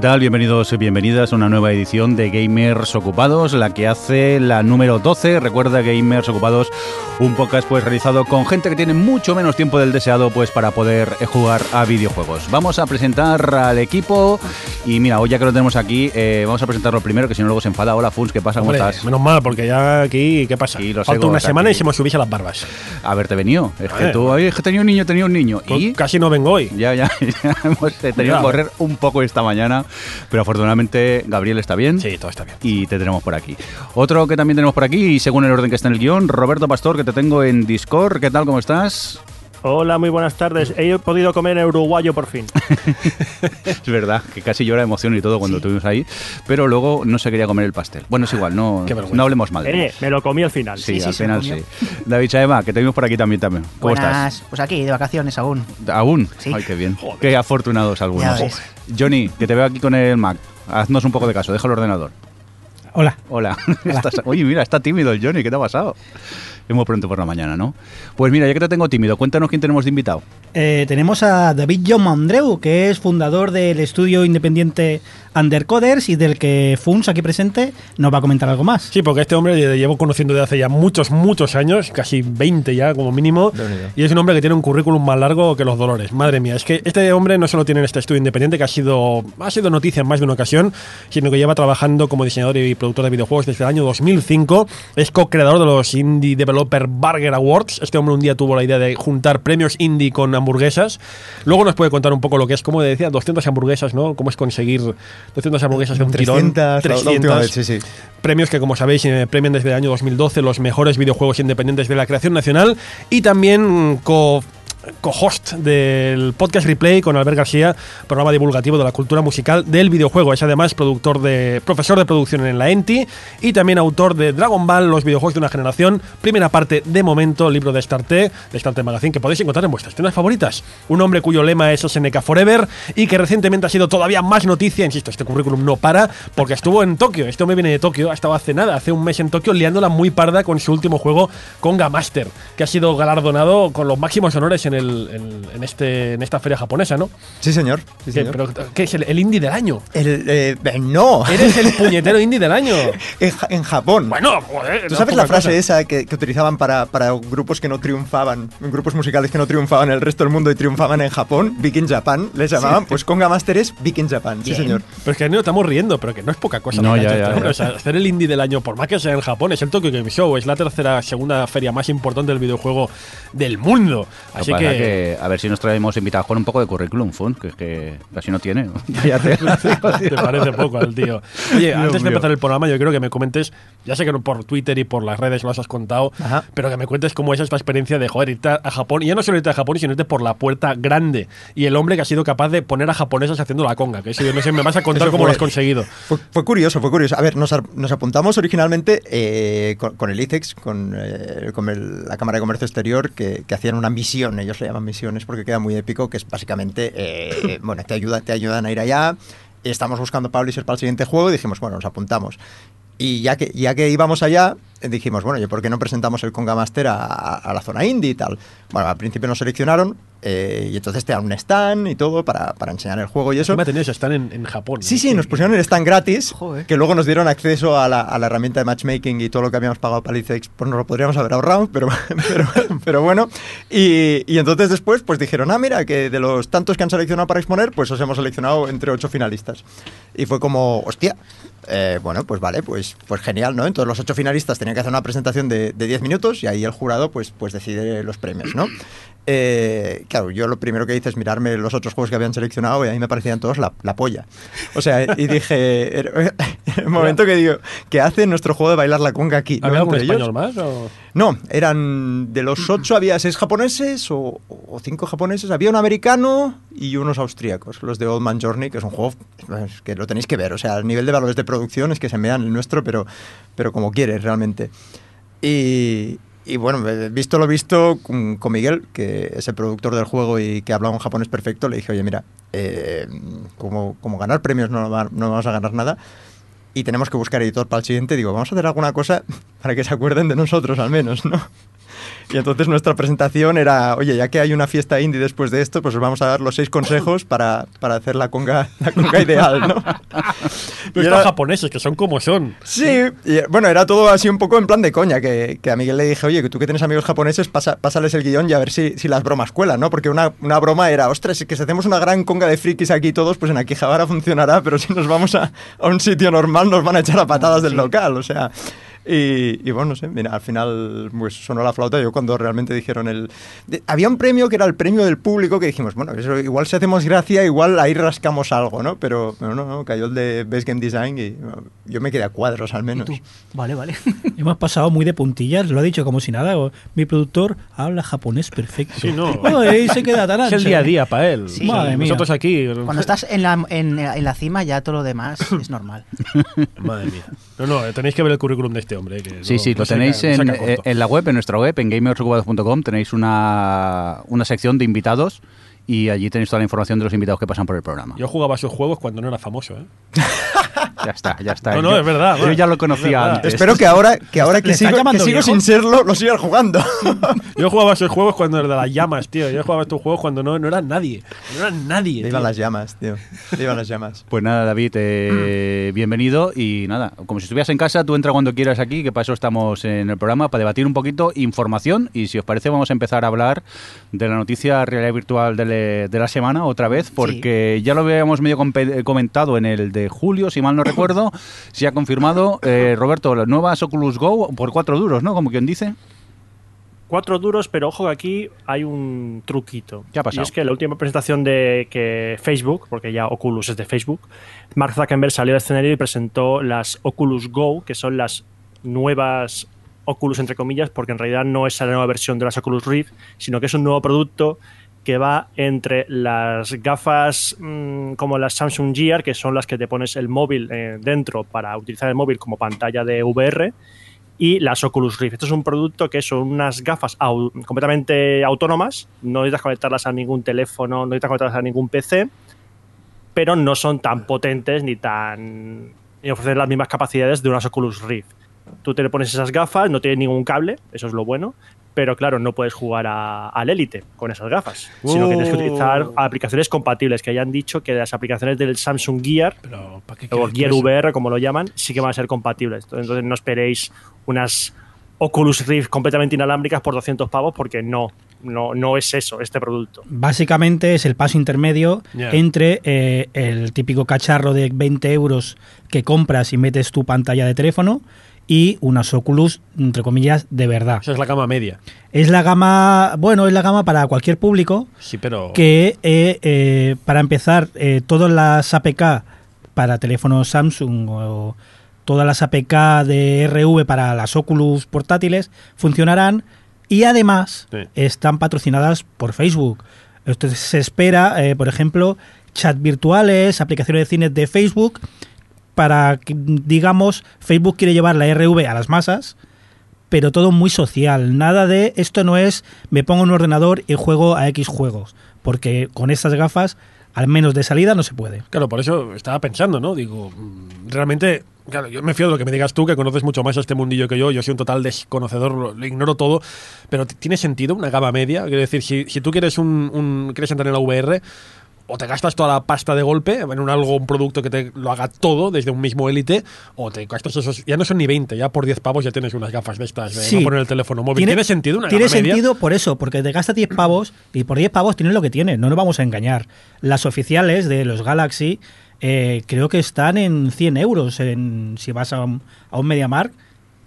¿Qué? Bienvenidos y bienvenidas a una nueva edición de Gamers Ocupados, la que hace la número 12. Recuerda Gamers Ocupados, un podcast pues realizado con gente que tiene mucho menos tiempo del deseado pues para poder jugar a videojuegos. Vamos a presentar al equipo y mira, hoy ya que lo tenemos aquí, eh, vamos a presentarlo primero, que si no luego se enfada. Hola Funs, ¿qué pasa? ¿Cómo Hombre, estás? Menos mal, porque ya aquí, ¿qué pasa? Los Falta egos una semana aquí. y se me subís a las barbas. A verte venido. Es que tú, oye, es que tenía un niño, tenía un niño. Pues Y Casi no vengo hoy. ya, ya, ya hemos tenido que correr un poco esta mañana, pero afortunadamente Gabriel está bien. Sí, todo está bien. y te tenemos por aquí. Otro que también tenemos por aquí, y según el orden que está en el guion, Roberto Pastor, que te tengo en Discord. ¿Qué tal? ¿Cómo estás? Hola, muy buenas tardes. He podido comer en uruguayo por fin. Es verdad que casi llora de emoción y todo cuando estuvimos ahí, pero luego no se quería comer el pastel. Bueno, es igual, no, hablemos mal de Eh, me lo comí al final. Sí, Sí, sí, al final sí. David Chaema, que te vimos por aquí también. también. ¿Cómo Buenas, Pues aquí, de vacaciones aún. estás? ¿Aún? Sí. Ay, qué bien. Joder. Qué afortunados algunos. Ya ves. Johnny, que te veo aquí con el Mac. Haznos un poco de caso, deja el ordenador. Hola. Hola. Estás- Oye, mira, está tímido el Johnny, ¿qué te ha pasado? Es muy pronto por la mañana, ¿no? Pues mira, ya que te tengo tímido, cuéntanos quién tenemos de invitado. Eh, tenemos a David John Mondreu, que es fundador del estudio independiente Undercoders y del que Funs, aquí presente, nos va a comentar algo más. Sí, porque este hombre le llevo conociendo desde hace ya muchos, muchos años, casi 20 ya como mínimo, y es un hombre que tiene un currículum más largo que los dolores. Madre mía, es que este hombre no solo tiene este estudio independiente que ha sido, ha sido noticia en más de una ocasión, sino que lleva trabajando como diseñador y productor de videojuegos desde el año 2005. Es co-creador de los Indie Developer Burger Awards. Este hombre un día tuvo la idea de juntar premios indie con hamburguesas. Luego nos puede contar un poco lo que es, como decía, 200 hamburguesas, ¿no? Cómo es conseguir 200 hamburguesas de un tirón. 300, la- la última vez, sí, sí. Premios que, como sabéis, eh, premian desde el año 2012 los mejores videojuegos independientes de la creación nacional y también co co-host del podcast Replay con Albert García, programa divulgativo de la cultura musical del videojuego. Es además productor de profesor de producción en la ENTI y también autor de Dragon Ball, los videojuegos de una generación, primera parte de momento, libro de Starte, de Starte Magazine, que podéis encontrar en vuestras tiendas favoritas. Un hombre cuyo lema es SNK Forever y que recientemente ha sido todavía más noticia, insisto, este currículum no para, porque estuvo en Tokio, este hombre viene de Tokio, ha estado hace nada, hace un mes en Tokio, liándola muy parda con su último juego, Konga Master, que ha sido galardonado con los máximos honores en, el, en, en este, en esta feria japonesa, ¿no? Sí, señor. Sí, ¿Qué, señor. pero, ¿qué es el, el indie del año? El, eh, eh, no, Eres el puñetero indie del año. en, Ja- en Japón. Bueno, joder. ¿Tú no sabes es la frase cosa. esa que, que utilizaban para, para grupos que no triunfaban, grupos musicales que no triunfaban en el resto del mundo y triunfaban en Japón? Big in Japan, les llamaban. Pues Konga Master es Big in Japan, sí, señor. Pero es que no estamos riendo, pero que no es poca cosa. No, ya, ya, este ya. O sea, hacer el indie del año, por más que sea en Japón, es el Tokyo Game Show, es la tercera, segunda feria más importante del videojuego del mundo. Así pasa que, que, a ver si nos traemos invitados con un poco de currículum, Fun, que es que casi no tiene. Cállate. te parece poco al tío. Oye, Dios antes de mío. empezar el programa, yo creo que me comentes, ya sé que por Twitter y por las redes lo has contado, Ajá. pero que me cuentes cómo es esta experiencia de joder, irte a Japón, y ya no solo irte a Japón, sino irte por la puerta grande. Y el hombre que ha sido capaz de poner a japoneses haciendo la conga, que eso yo no sé, me vas a contar Eso cómo fue- lo has conseguido. Fue, fue curioso, fue curioso. A ver, nos, nos apuntamos originalmente eh, con, con el ICEX, con, eh, con el- la Cámara de Comercio Exterior, que, que hacían una misión, ellos le llaman misiones porque queda muy épico, que es básicamente, eh, bueno, te, ayuda, te ayudan a ir allá. Estamos buscando publisher para el siguiente juego y dijimos, bueno, nos apuntamos. Y ya que, ya que íbamos allá, dijimos, bueno, ¿y por qué no presentamos el Conga Master a, a- la zona indie y tal? Bueno, al principio nos seleccionaron eh, y entonces te dan un stand y todo para, para enseñar el juego y eso. Encima tenías, están en, en Japón. Sí, ¿no? sí, nos pusieron el stand gratis, Joder. que luego nos dieron acceso a la, a la herramienta de matchmaking y todo lo que habíamos pagado para el ICEX, pues nos lo podríamos haber ahorrado, pero, pero, pero bueno. Y, y entonces después pues dijeron, ah, mira, que de los tantos que han seleccionado para exponer, pues os hemos seleccionado entre ocho finalistas. Y fue como, hostia, eh, bueno, pues vale, pues, pues genial, ¿no? Entonces los ocho finalistas tenían que hacer una presentación de, 10 minutos y ahí el jurado pues, pues decide los premios, ¿no? Eh, claro, yo lo primero que hice es mirarme los otros juegos que habían seleccionado y a mí me parecían todos la, la polla. O sea, y dije, el momento que digo, ¿qué hace nuestro juego de bailar la conga aquí? ¿Había algún español más? O? No, eran de los ocho había seis japoneses o, o cinco japoneses, había un americano y unos austríacos, los de Old Man Journey, que es un juego es que lo tenéis que ver, o sea, el nivel de valores de producción es que se me dan el nuestro, pero, pero como quieres realmente. Y, y bueno, visto lo visto con, con Miguel, que es el productor del juego y que habla un japonés perfecto, le dije, oye, mira, eh, como, como ganar premios no, no vamos a ganar nada, y tenemos que buscar editor para el siguiente, digo, vamos a hacer alguna cosa para que se acuerden de nosotros al menos, ¿no? Y entonces nuestra presentación era, oye, ya que hay una fiesta indie después de esto, pues os vamos a dar los seis consejos para, para hacer la conga, la conga ideal, ¿no? Pero era- japoneses, que son como son. Sí, y, bueno, era todo así un poco en plan de coña, que, que a Miguel le dije, oye, que tú que tienes amigos japoneses, pasa- pásales el guion y a ver si, si las bromas cuelan, ¿no? Porque una, una broma era, ostras, es que si hacemos una gran conga de frikis aquí todos, pues en Akihabara funcionará, pero si nos vamos a, a un sitio normal nos van a echar a patadas del local, o sea... Y, y bueno, no sé, mira, al final pues sonó la flauta. Yo cuando realmente dijeron el... de- había un premio que era el premio del público que dijimos, bueno, eso igual si hacemos gracia, igual ahí rascamos algo, ¿no? Pero, pero no, no, cayó el de Best Game Design y bueno, yo me quedé a cuadros al menos. Vale, vale. Hemos pasado muy de puntillas, lo ha dicho como si nada. Mi productor habla japonés perfecto. Sí, no. Oh, y se queda tan Es el ancho. día a día para él. Sí. Madre mía. Nosotros aquí. Cuando estás en la, en, en la cima, ya todo lo demás es normal. Madre mía. No, no, tenéis que ver el currículum de este hombre. eh, que Sí, no- sí, no lo tenéis en, la web, en nuestra web, en gamersocupados.com, tenéis una, una sección de invitados y allí tenéis toda la información de los invitados que pasan por el programa. Yo jugaba esos juegos cuando no era famoso, ¿eh? Ya está, ya está. No, no, es verdad, Yo bueno, ya lo conocía antes. Espero que ahora que, ahora ¿Le que sigo, que sigo sin serlo, lo sigas jugando. Yo jugaba a esos juegos cuando era de las llamas, tío. Yo jugaba a estos juegos cuando no, no era nadie. No era nadie. Tío. las llamas, tío. Vivan las llamas. Pues nada, David, eh, bienvenido y nada, como si estuvieras en casa, tú entra cuando quieras aquí, que para eso estamos en el programa, para debatir un poquito información y si os parece vamos a empezar a hablar de la noticia realidad virtual de, le- de la semana otra vez, porque ya lo habíamos medio comentado en el de julio, si mal no recuerdo, se ha confirmado, eh, Roberto, las nuevas Oculus Go por cuatro duros, ¿no? Como quien dice. Cuatro duros, pero ojo que aquí hay un truquito. ¿Qué ha pasado? Y es que la última presentación de que Facebook, porque ya Oculus es de Facebook, Mark Zuckerberg salió al escenario y presentó las Oculus Go, que son las nuevas Oculus entre comillas, porque en realidad no es la nueva versión de las Oculus Rift, sino que es un nuevo producto que va entre las gafas mm, como las Samsung Gear, que son las que te pones el móvil eh, dentro para utilizar el móvil como pantalla de VR, y las Oculus Rift. Esto es un producto que son unas gafas completamente autónomas, no necesitas conectarlas a ningún teléfono, no necesitas conectarlas a ningún PC, pero no son tan potentes ni tan ni ofrecen las mismas capacidades de unas Oculus Rift. Tú te le pones esas gafas, no tiene ningún cable, eso es lo bueno, pero claro, no puedes jugar a- al Elite con esas gafas, sino que tienes que utilizar Oh. aplicaciones compatibles, que hayan dicho que las aplicaciones del Samsung Gear Pero, ¿para qué o Gear? VR, como lo llaman, sí que van a ser compatibles. Entonces no esperéis unas Oculus Rift completamente inalámbricas por 200 pavos porque no, no, no es eso, este producto. Básicamente es el paso intermedio entre eh, el típico cacharro de 20 euros que compras y metes tu pantalla de teléfono y unas Oculus, entre comillas, de verdad. Esa es la cama media. Es la gama, bueno, es la gama para cualquier público Sí, pero. que, eh, eh, para empezar, eh, todas las APK para teléfonos Samsung o todas las APK de RV para las Oculus portátiles funcionarán y además Sí. están patrocinadas por Facebook. Entonces se espera, por ejemplo, chat virtuales, aplicaciones de cine de Facebook, para digamos, Facebook quiere llevar la RV a las masas, pero todo muy social. Nada de esto no es me pongo en un ordenador y juego a X juegos, porque con estas gafas, al menos de salida, no se puede. Claro, por eso estaba pensando, ¿no? Digo, mm, realmente, claro, yo me fío de lo que me digas tú, que conoces mucho más este mundillo que yo. Yo soy un total desconocedor, lo, ignoro todo. Pero ¿tiene sentido una gama media? Quiero decir, si, si tú quieres un, un- quieres entrar en la VR, o te gastas toda la pasta de golpe en un algo, un producto que te lo haga todo desde un mismo élite, o te gastas esos, ya no son ni 20, ya por 10 pavos ya tienes unas gafas de estas, de Sí. no poner el teléfono móvil. ¿Tiene, sentido una Tiene media? sentido por eso, porque te gasta 10 pavos y por 10 pavos tienes lo que tiene, no nos vamos a engañar. Las oficiales de los Galaxy eh, creo que están en 100 euros en, si vas a un, a un MediaMark.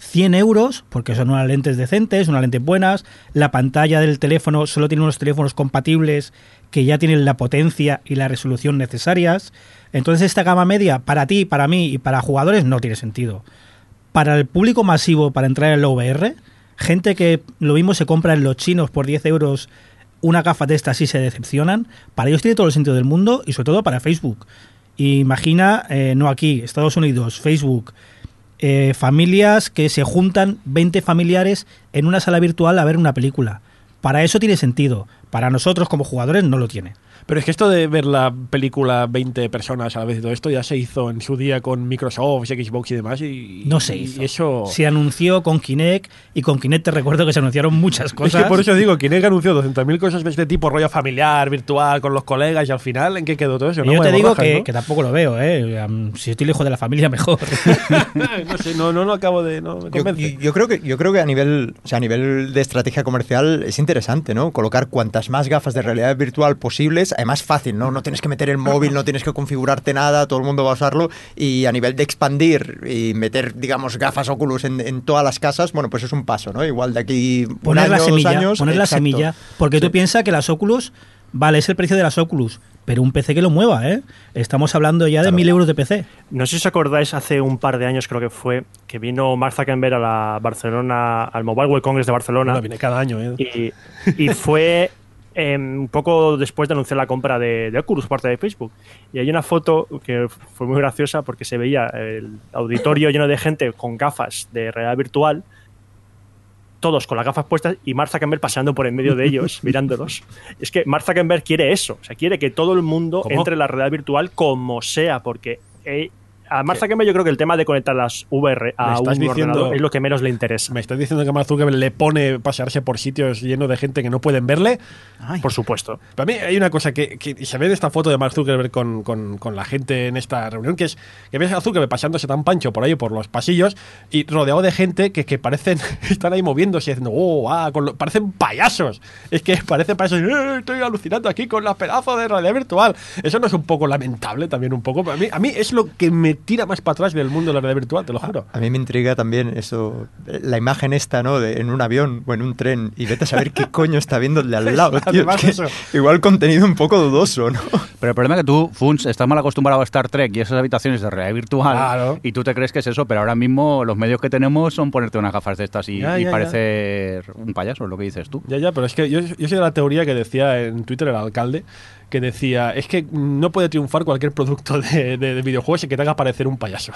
100 euros, porque son unas lentes decentes, unas lentes buenas. La pantalla del teléfono solo tiene unos teléfonos compatibles que ya tienen la potencia y la resolución necesarias. Entonces esta gama media para ti, para mí y para jugadores no tiene sentido. Para el público masivo, para entrar en la VR, gente que lo mismo se compra en los chinos por 10 euros una gafa de estas y se decepcionan, para ellos tiene todo el sentido del mundo y sobre todo para Facebook. Imagina, eh, no aquí, Estados Unidos, Facebook, eh, familias que se juntan 20 familiares en una sala virtual a ver una película. Para eso tiene sentido. Para nosotros como jugadores no lo tiene. Pero es que esto de ver la película 20 personas a la vez y todo esto ya se hizo en su día con Microsoft, Xbox y demás. Y, No se y hizo. eso. Se anunció con Kinect y con Kinect te recuerdo que se anunciaron muchas Es cosas. que por eso digo, Kinect anunció 200.000 cosas de este tipo, rollo familiar, virtual, con los colegas, y al final, ¿en qué quedó todo eso? Y yo te digo que, ¿no? que tampoco lo veo, ¿eh? Si estoy lejos de la familia, mejor. no sé, no, no, no acabo de. No me Yo, convence. yo- yo creo que yo creo que a nivel o sea, a nivel de estrategia comercial es interesante no colocar cuantas más gafas de realidad virtual posibles además fácil no no tienes que meter el móvil no tienes que configurarte nada todo el mundo va a usarlo y a nivel de expandir y meter digamos gafas Oculus en, en todas las casas bueno pues es un paso no igual de aquí un poner la dos semilla, años poner la semilla, porque tú piensas que las Oculus, vale, es el precio de las Oculus, pero un PC que lo mueva, ¿eh? Estamos hablando ya de mil euros de PC. No sé si os acordáis, hace un par de años creo que fue, que vino Mark Zuckerberg a la Barcelona, al Mobile World Congress de Barcelona. Bueno, viene cada año, ¿eh? y, y fue em, un poco después de anunciar la compra de, de Oculus por parte de Facebook. Y hay una foto que fue muy graciosa porque se veía el auditorio lleno de gente con gafas de realidad virtual, todos con las gafas puestas y Mark Zuckerberg paseando por en medio de ellos, mirándolos. Es que Mark Zuckerberg quiere eso, o sea, quiere que todo el mundo ¿Cómo? entre en la realidad virtual como sea, porque... eh, a Mark Zuckerberg yo creo que el tema de conectar las VR a ¿Me un diciendo- ordenador es lo que menos le interesa. ¿Me estás diciendo que Mark Zuckerberg le pone pasearse por sitios llenos de gente que no pueden verle? Ay, Por supuesto. Para mí hay una cosa que, que se ve de esta foto de Mark Zuckerberg con, con- con la gente en esta reunión, que es que ves a Zuckerberg pasándose tan pancho por ahí, por los pasillos, y rodeado de gente que, que parecen, están ahí moviéndose, diciendo, oh, ah, con lo- parecen payasos. Es que parecen payasos, "Eh, estoy alucinando aquí con la pedazo de realidad virtual. Eso no es un poco lamentable también, un poco. A mí, a mí es lo que me tira más para atrás del mundo de la realidad virtual, te lo juro. A mí me intriga también eso, la imagen esta, ¿no? De, en un avión o en un tren y vete a saber qué coño está viendo el de al lado, tío. Es que igual contenido un poco dudoso, ¿no? Pero el problema es que tú, Funs, estás mal acostumbrado a Star Trek y esas habitaciones de realidad virtual. Claro. Y tú te crees que es eso, pero ahora mismo los medios que tenemos son ponerte unas gafas de estas y, Ya, y ya, ya. parecer un payaso, es lo que dices tú. Ya, ya, pero es que yo, yo soy de la teoría que decía en Twitter el alcalde, que decía, es que no puede triunfar cualquier producto de, de- de videojuegos y que te haga parecer un payaso.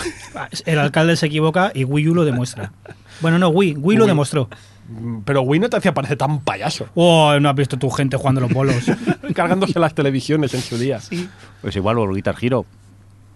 El alcalde se equivoca y Wii U lo demuestra. Bueno, no, Wii, Wii lo Wii. demostró. Pero Wii no te hacía parecer tan payaso, Oh, no has visto tu gente jugando los bolos. cargándose las televisiones en su día. Pues igual, o el Guitar Hero.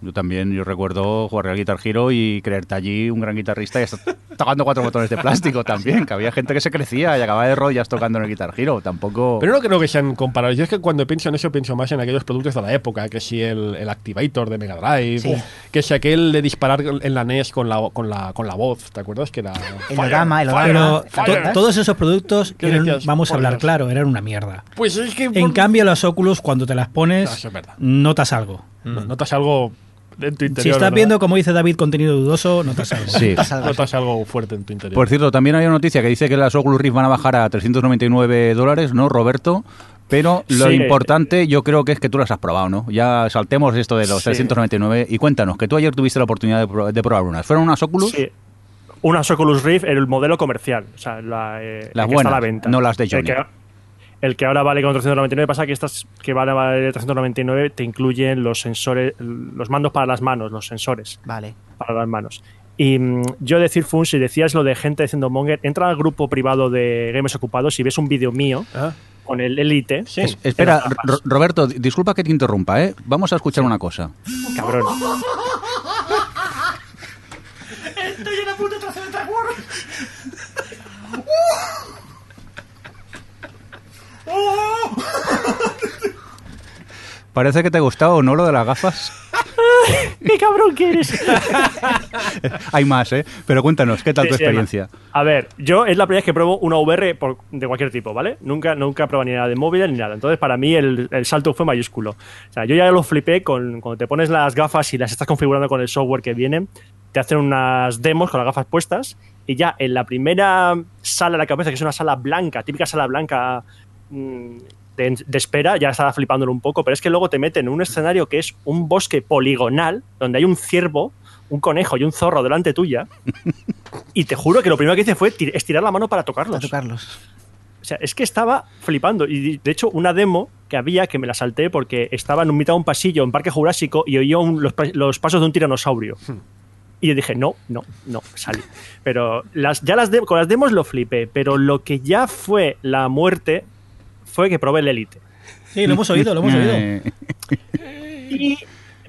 Yo también, yo recuerdo jugar al Guitar Hero y creerte allí un gran guitarrista y estar tocando cuatro botones de plástico también, que había gente que se crecía y acababa de rollas tocando en el Guitar Hero. Tampoco... Pero no creo que sean comparables. Yo es que cuando pienso en eso, pienso más en aquellos productos de la época, que si el, el Activator de Mega Drive, Sí. que si aquel de disparar en la NES con la, con la, con la voz, ¿te acuerdas? Que era... El el Fire, holograma. Pero fire. to- todos esos productos, ¿Qué eran- decías? vamos a hablar Dios. claro, eran una mierda. Pues es que... En cambio, las Oculus, cuando te las No, pones, eso es verdad. notas algo. No- Notas algo en tu interior. Si estás ¿verdad? viendo, como dice David, contenido dudoso, notas algo. Sí. Algo así. Notas algo fuerte en tu interior. Por cierto, también hay una noticia que dice que las Oculus Rift van a bajar a 399 dólares, ¿no, Roberto? Pero lo Sí. importante yo creo que es que tú las has probado, ¿no? Ya saltemos esto de los Sí. 399 y cuéntanos, que tú ayer tuviste la oportunidad de, pro- de probar unas. ¿Fueron unas Oculus? Sí. Unas Oculus Rift, el modelo comercial. O sea, la, eh, Las el que está a la buenas, venta. no las de Johnny. que, el que ahora vale con 399 pasa que estas que van a valer 399 te incluyen los sensores, los mandos para las manos, los sensores Vale. para las manos. Y mm, yo decir, Fun, si decías lo de gente diciendo Monger, entra al grupo privado de Games Ocupados y ves un vídeo mío Ah, con el Elite. sí. Es- espera, En Roberto, di- disculpa que te interrumpa, ¿eh? Vamos a escuchar una cosa. Cabrón. Parece que te ha gustado o no lo de las gafas. ¡Qué cabrón que eres! Hay más, ¿eh? Pero cuéntanos, ¿qué tal Sí, tu sí, experiencia? A ver, yo es la primera vez que pruebo una VR por- de cualquier tipo, ¿vale? Nunca, nunca he probado ni nada de móvil ni nada. Entonces, para mí, el, el salto fue mayúsculo. O sea, yo ya lo flipé con, cuando te pones las gafas y las estás configurando con el software que viene, te hacen unas demos con las gafas puestas y ya en la primera sala de la cabeza, que es una sala blanca, típica sala blanca de, de espera, ya estaba flipándolo un poco, pero es que luego te meten en un escenario que es un bosque poligonal, donde hay un ciervo, un conejo y un zorro delante tuya. Y te juro que lo primero que hice fue tir- estirar la mano para tocarlos. tocarlos. O sea, es que estaba flipando. Y de hecho, una demo que había que me la salté porque estaba en un mitad de un pasillo en Parque Jurásico y oía un- los, pa- los pasos de un tiranosaurio. Y yo dije, no, no, no, salí. Pero las, ya las de- con las demos lo flipé. Pero lo que ya fue la muerte fue que probé el Elite. Sí, lo hemos oído, lo hemos oído. Y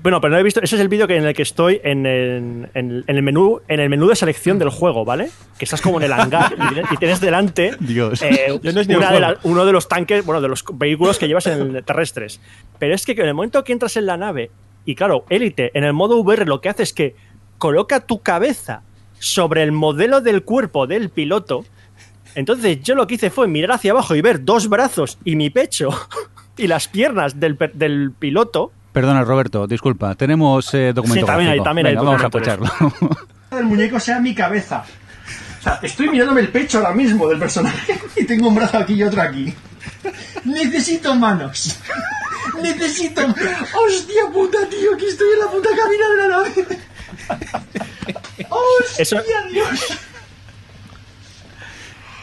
bueno, pero no he visto. Ese es el vídeo que- en el que estoy en el, en, en el menú en el menú de selección del juego, ¿vale? Que estás como en el hangar y, tienes- y tienes delante Dios. eh, no de la- uno de los tanques, bueno, de los vehículos que llevas en el terrestres. Pero es que en el momento que entras en la nave y claro, Elite en el modo VR lo que hace es que coloca tu cabeza sobre el modelo del cuerpo del piloto. Entonces yo lo que hice fue mirar hacia abajo y ver dos brazos y mi pecho y las piernas del, per- del piloto Perdona, Roberto, disculpa. Tenemos eh, documento Sí, también hay- también hay Venga, vamos a documentos. escucharlo. el muñeco sea mi cabeza. O sea, estoy mirándome el pecho ahora mismo del personaje y tengo un brazo aquí y otro aquí. Necesito manos. Necesito. ¡Hostia puta, tío! Que estoy en la puta cabina de la nave. ¡Hostia, Eso- Dios!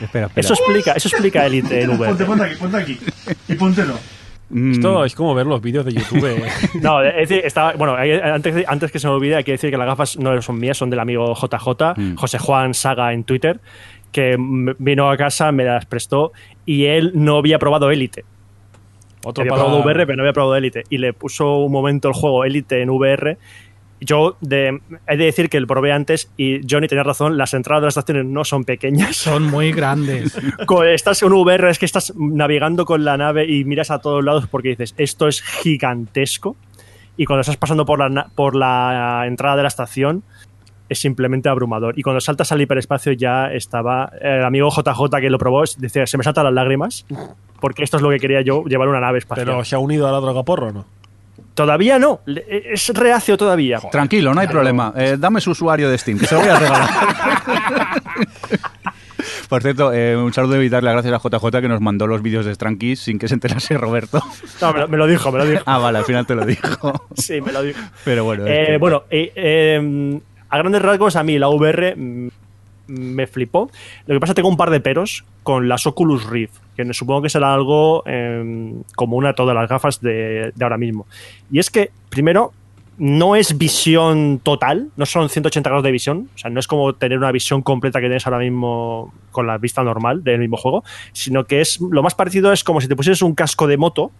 Espera, espera. Eso explica, eso explica Elite en Ponte, VR. ponte aquí, ponte aquí. Y póntelo. Mm, Esto es como ver los vídeos de YouTube. eh. No, es decir, estaba, bueno, hay- antes, antes que se me olvide, hay que decir que las gafas no son mías, son del amigo JJ, Mm. José Juan Saga en Twitter, que vino a casa, me las prestó y él no había probado Elite. Otro había para- probado VR, pero no había probado Elite. Y le puso un momento el juego Elite en VR. Yo de, he de decir que lo probé antes y Johnny tenía razón, las entradas de las estaciones no son pequeñas. Son muy grandes. Co- estás en un VR, es que estás navegando con la nave y miras a todos lados porque dices, esto es gigantesco. Y cuando estás pasando por la, na- por la entrada de la estación, es simplemente abrumador. Y cuando saltas al hiperespacio ya estaba el amigo JJ que lo probó, decía, se me saltan las lágrimas, porque esto es lo que quería yo, llevar una nave espacial. Pero se ha unido a la droga porro, ¿no? Todavía no, le- es reacio todavía. Tranquilo, no hay problema. Eh, dame su usuario de Steam, que se lo voy a regalar. Por cierto, eh, un saludo y darle las gracias a JJ que nos mandó los vídeos de Strankies sin que se enterase Roberto. No, me, lo, me lo dijo, me lo dijo. Ah, vale, al final te lo dijo. Sí, me lo dijo. Pero bueno. es Eh, que- bueno, eh, eh, a grandes rasgos, a mí la VR mm, me flipó. Lo que pasa tengo un par de peros con las Oculus Rift, que supongo que será algo eh, común a todas las gafas de, de ahora mismo. Y es que, primero, no es visión total, no son 180 grados de visión, o sea, no es como tener una visión completa que tienes ahora mismo con la vista normal del mismo juego, sino que es lo más parecido es como si te pusieses un casco de moto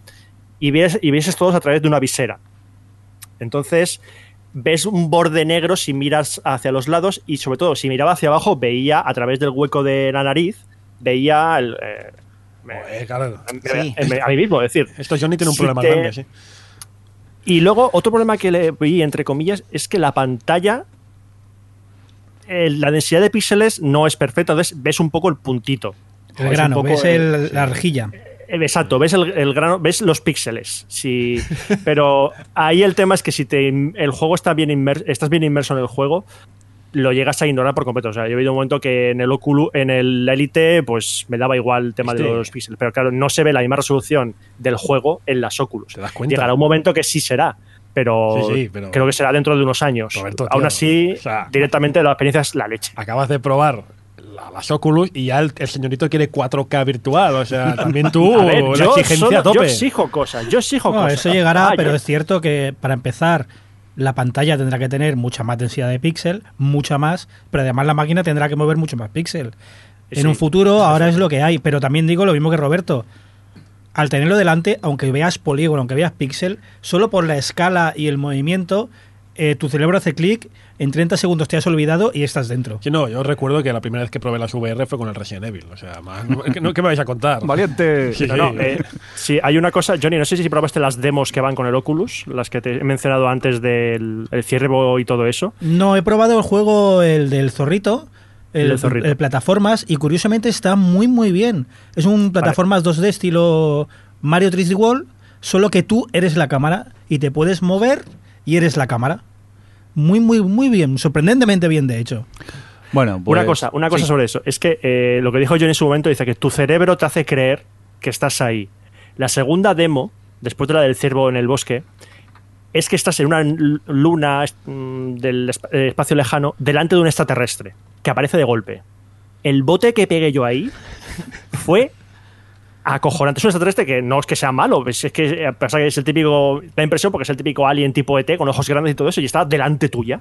y vieses, y vieses todos a través de una visera. Entonces, ves un borde negro si miras hacia los lados y sobre todo si miraba hacia abajo veía a través del hueco de la nariz, veía el, eh, Joder, claro. Sí. a, a mí mismo, es decir. Esto Johnny tiene un Si problema te- grande, sí. Y luego otro problema que le vi, entre comillas, es que la pantalla, eh, la densidad de píxeles no es perfecta, entonces ves un poco el puntito. El grano, un poco ves el- el- la arjilla. Eh, Exacto, ves el, el grano, ves los píxeles. Sí, pero ahí el tema es que si te, el juego está bien inmer- estás bien inmerso en el juego, lo llegas a ignorar por completo. O sea, yo he habido un momento que en el Oculus, en el Elite, pues me daba igual el tema de Este- los píxeles. Pero claro, no se ve la misma resolución del juego en las Oculus. ¿Te das cuenta? Llegará un momento que sí será. Pero, Sí, sí, pero- creo que será dentro de unos años. Roberto, Aún tío, así, o sea- directamente la experiencia es la leche. Acabas de probar la- las Oculus y ya el, el señorito quiere 4K virtual. O sea, también tú, ver, la yo exigencia solo- a tope. Yo exijo cosas, yo exijo No, cosas. eso llegará, Ah, pero yo- es cierto que para empezar, la pantalla tendrá que tener mucha más densidad de píxel, mucha más, pero además la máquina tendrá que mover mucho más píxel. En Sí. un futuro, ahora es lo que hay, pero también digo lo mismo que Roberto. Al tenerlo delante, aunque veas polígono, aunque veas píxel, solo por la escala y el movimiento, eh, tu cerebro hace clic, en 30 segundos te has olvidado y estás dentro. Sí, no, yo recuerdo que la primera vez que probé las VR fue con el Resident Evil. O sea, más, ¿qué, no- qué me vais a contar? Valiente. Sí, No, no, eh, sí, hay una cosa, Johnny, no sé si probaste las demos que van con el Oculus, las que te he mencionado antes del el ciervo y todo eso. No, he probado el juego, el del zorrito, el, El el plataformas, y curiosamente está muy, muy bien. Es un plataformas 2D estilo Mario 3D World, solo que tú eres la cámara y te puedes mover y eres la cámara. Muy, muy, muy bien, sorprendentemente bien, de hecho. Bueno, pues, una cosa, una cosa sí. sobre eso. Es que eh, lo que dijo Johnny en su momento dice que tu cerebro te hace creer que estás ahí. La segunda demo, después de la del ciervo en el bosque, es que estás en una luna mm, del esp- eh, espacio lejano delante de un extraterrestre que aparece de golpe. El bote que pegué yo ahí fue acojonante. Es un extraterrestre que no es que sea malo, es es que eh, pasa que es el típico, da impresión porque es el típico alien tipo ET con ojos grandes y todo eso y está delante tuya.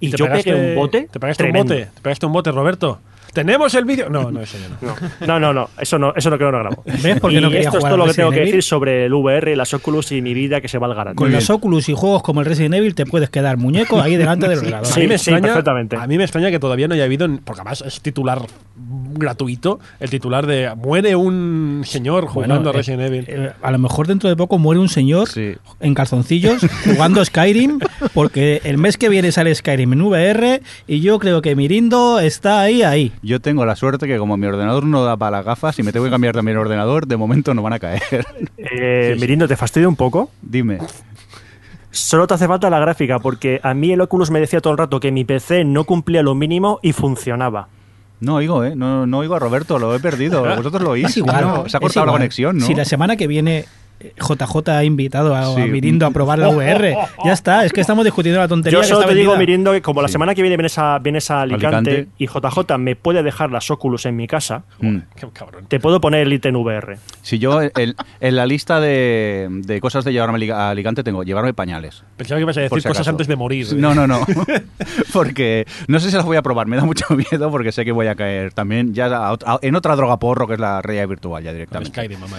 Y ¿Te yo pegaste- pegué un bote. ¿Te pegaste tremendo. un bote? ¿Te pegaste un bote, Roberto? ¿Tenemos el vídeo? No, no, eso no. No, no, no, no, eso no, eso no creo que no grabo. ¿Ves por qué y no quería esto es todo lo que tengo que decir sobre el VR, las Oculus y mi vida que se va al garante. Con los Oculus y juegos como el Resident Evil te puedes quedar muñeco ahí delante del ordenador. Sí, a, mí me sí, extraña, perfectamente. a mí me extraña que todavía no haya habido, porque además es titular gratuito, el titular de muere un señor Bueno, jugando a eh, Resident Evil. eh, a lo mejor dentro de poco muere un señor Sí. en calzoncillos jugando Skyrim, porque el mes que viene sale Skyrim en VR y yo creo que Mirindo está ahí, ahí. Yo tengo la suerte que como mi ordenador no da para las gafas y me tengo que cambiar también el ordenador, de momento no van a caer. Eh, Mirindo, ¿te fastidia un poco? Dime. Solo te hace falta la gráfica, porque a mí el Oculus me decía todo el rato que mi PC no cumplía lo mínimo y funcionaba. No oigo, ¿eh? No, no oigo a Roberto, lo he perdido. Vosotros lo oís. Es igual. No, se ha cortado la conexión, ¿no? Si la semana que viene JJ ha invitado a, Sí. a Mirindo a probar la VR, ya está. Es que estamos discutiendo la tontería. Yo que solo está te digo. Mirindo, que como la Sí. semana que viene vienes a, vienes a Alicante, Alicante. y JJ me puede dejar las Oculus en mi casa, Mm. Te puedo poner el ítem VR. Si yo en, en la lista de, de cosas de llevarme a Alic- a Alicante tengo llevarme pañales. Pensaba que ibas a decir si cosas antes de morir. ¿eh? No, no, no. porque no sé si las voy a probar. Me da mucho miedo porque sé que voy a caer también ya a ot- a- en otra droga porro que es la realidad virtual ya directamente. Skyrim, mamá.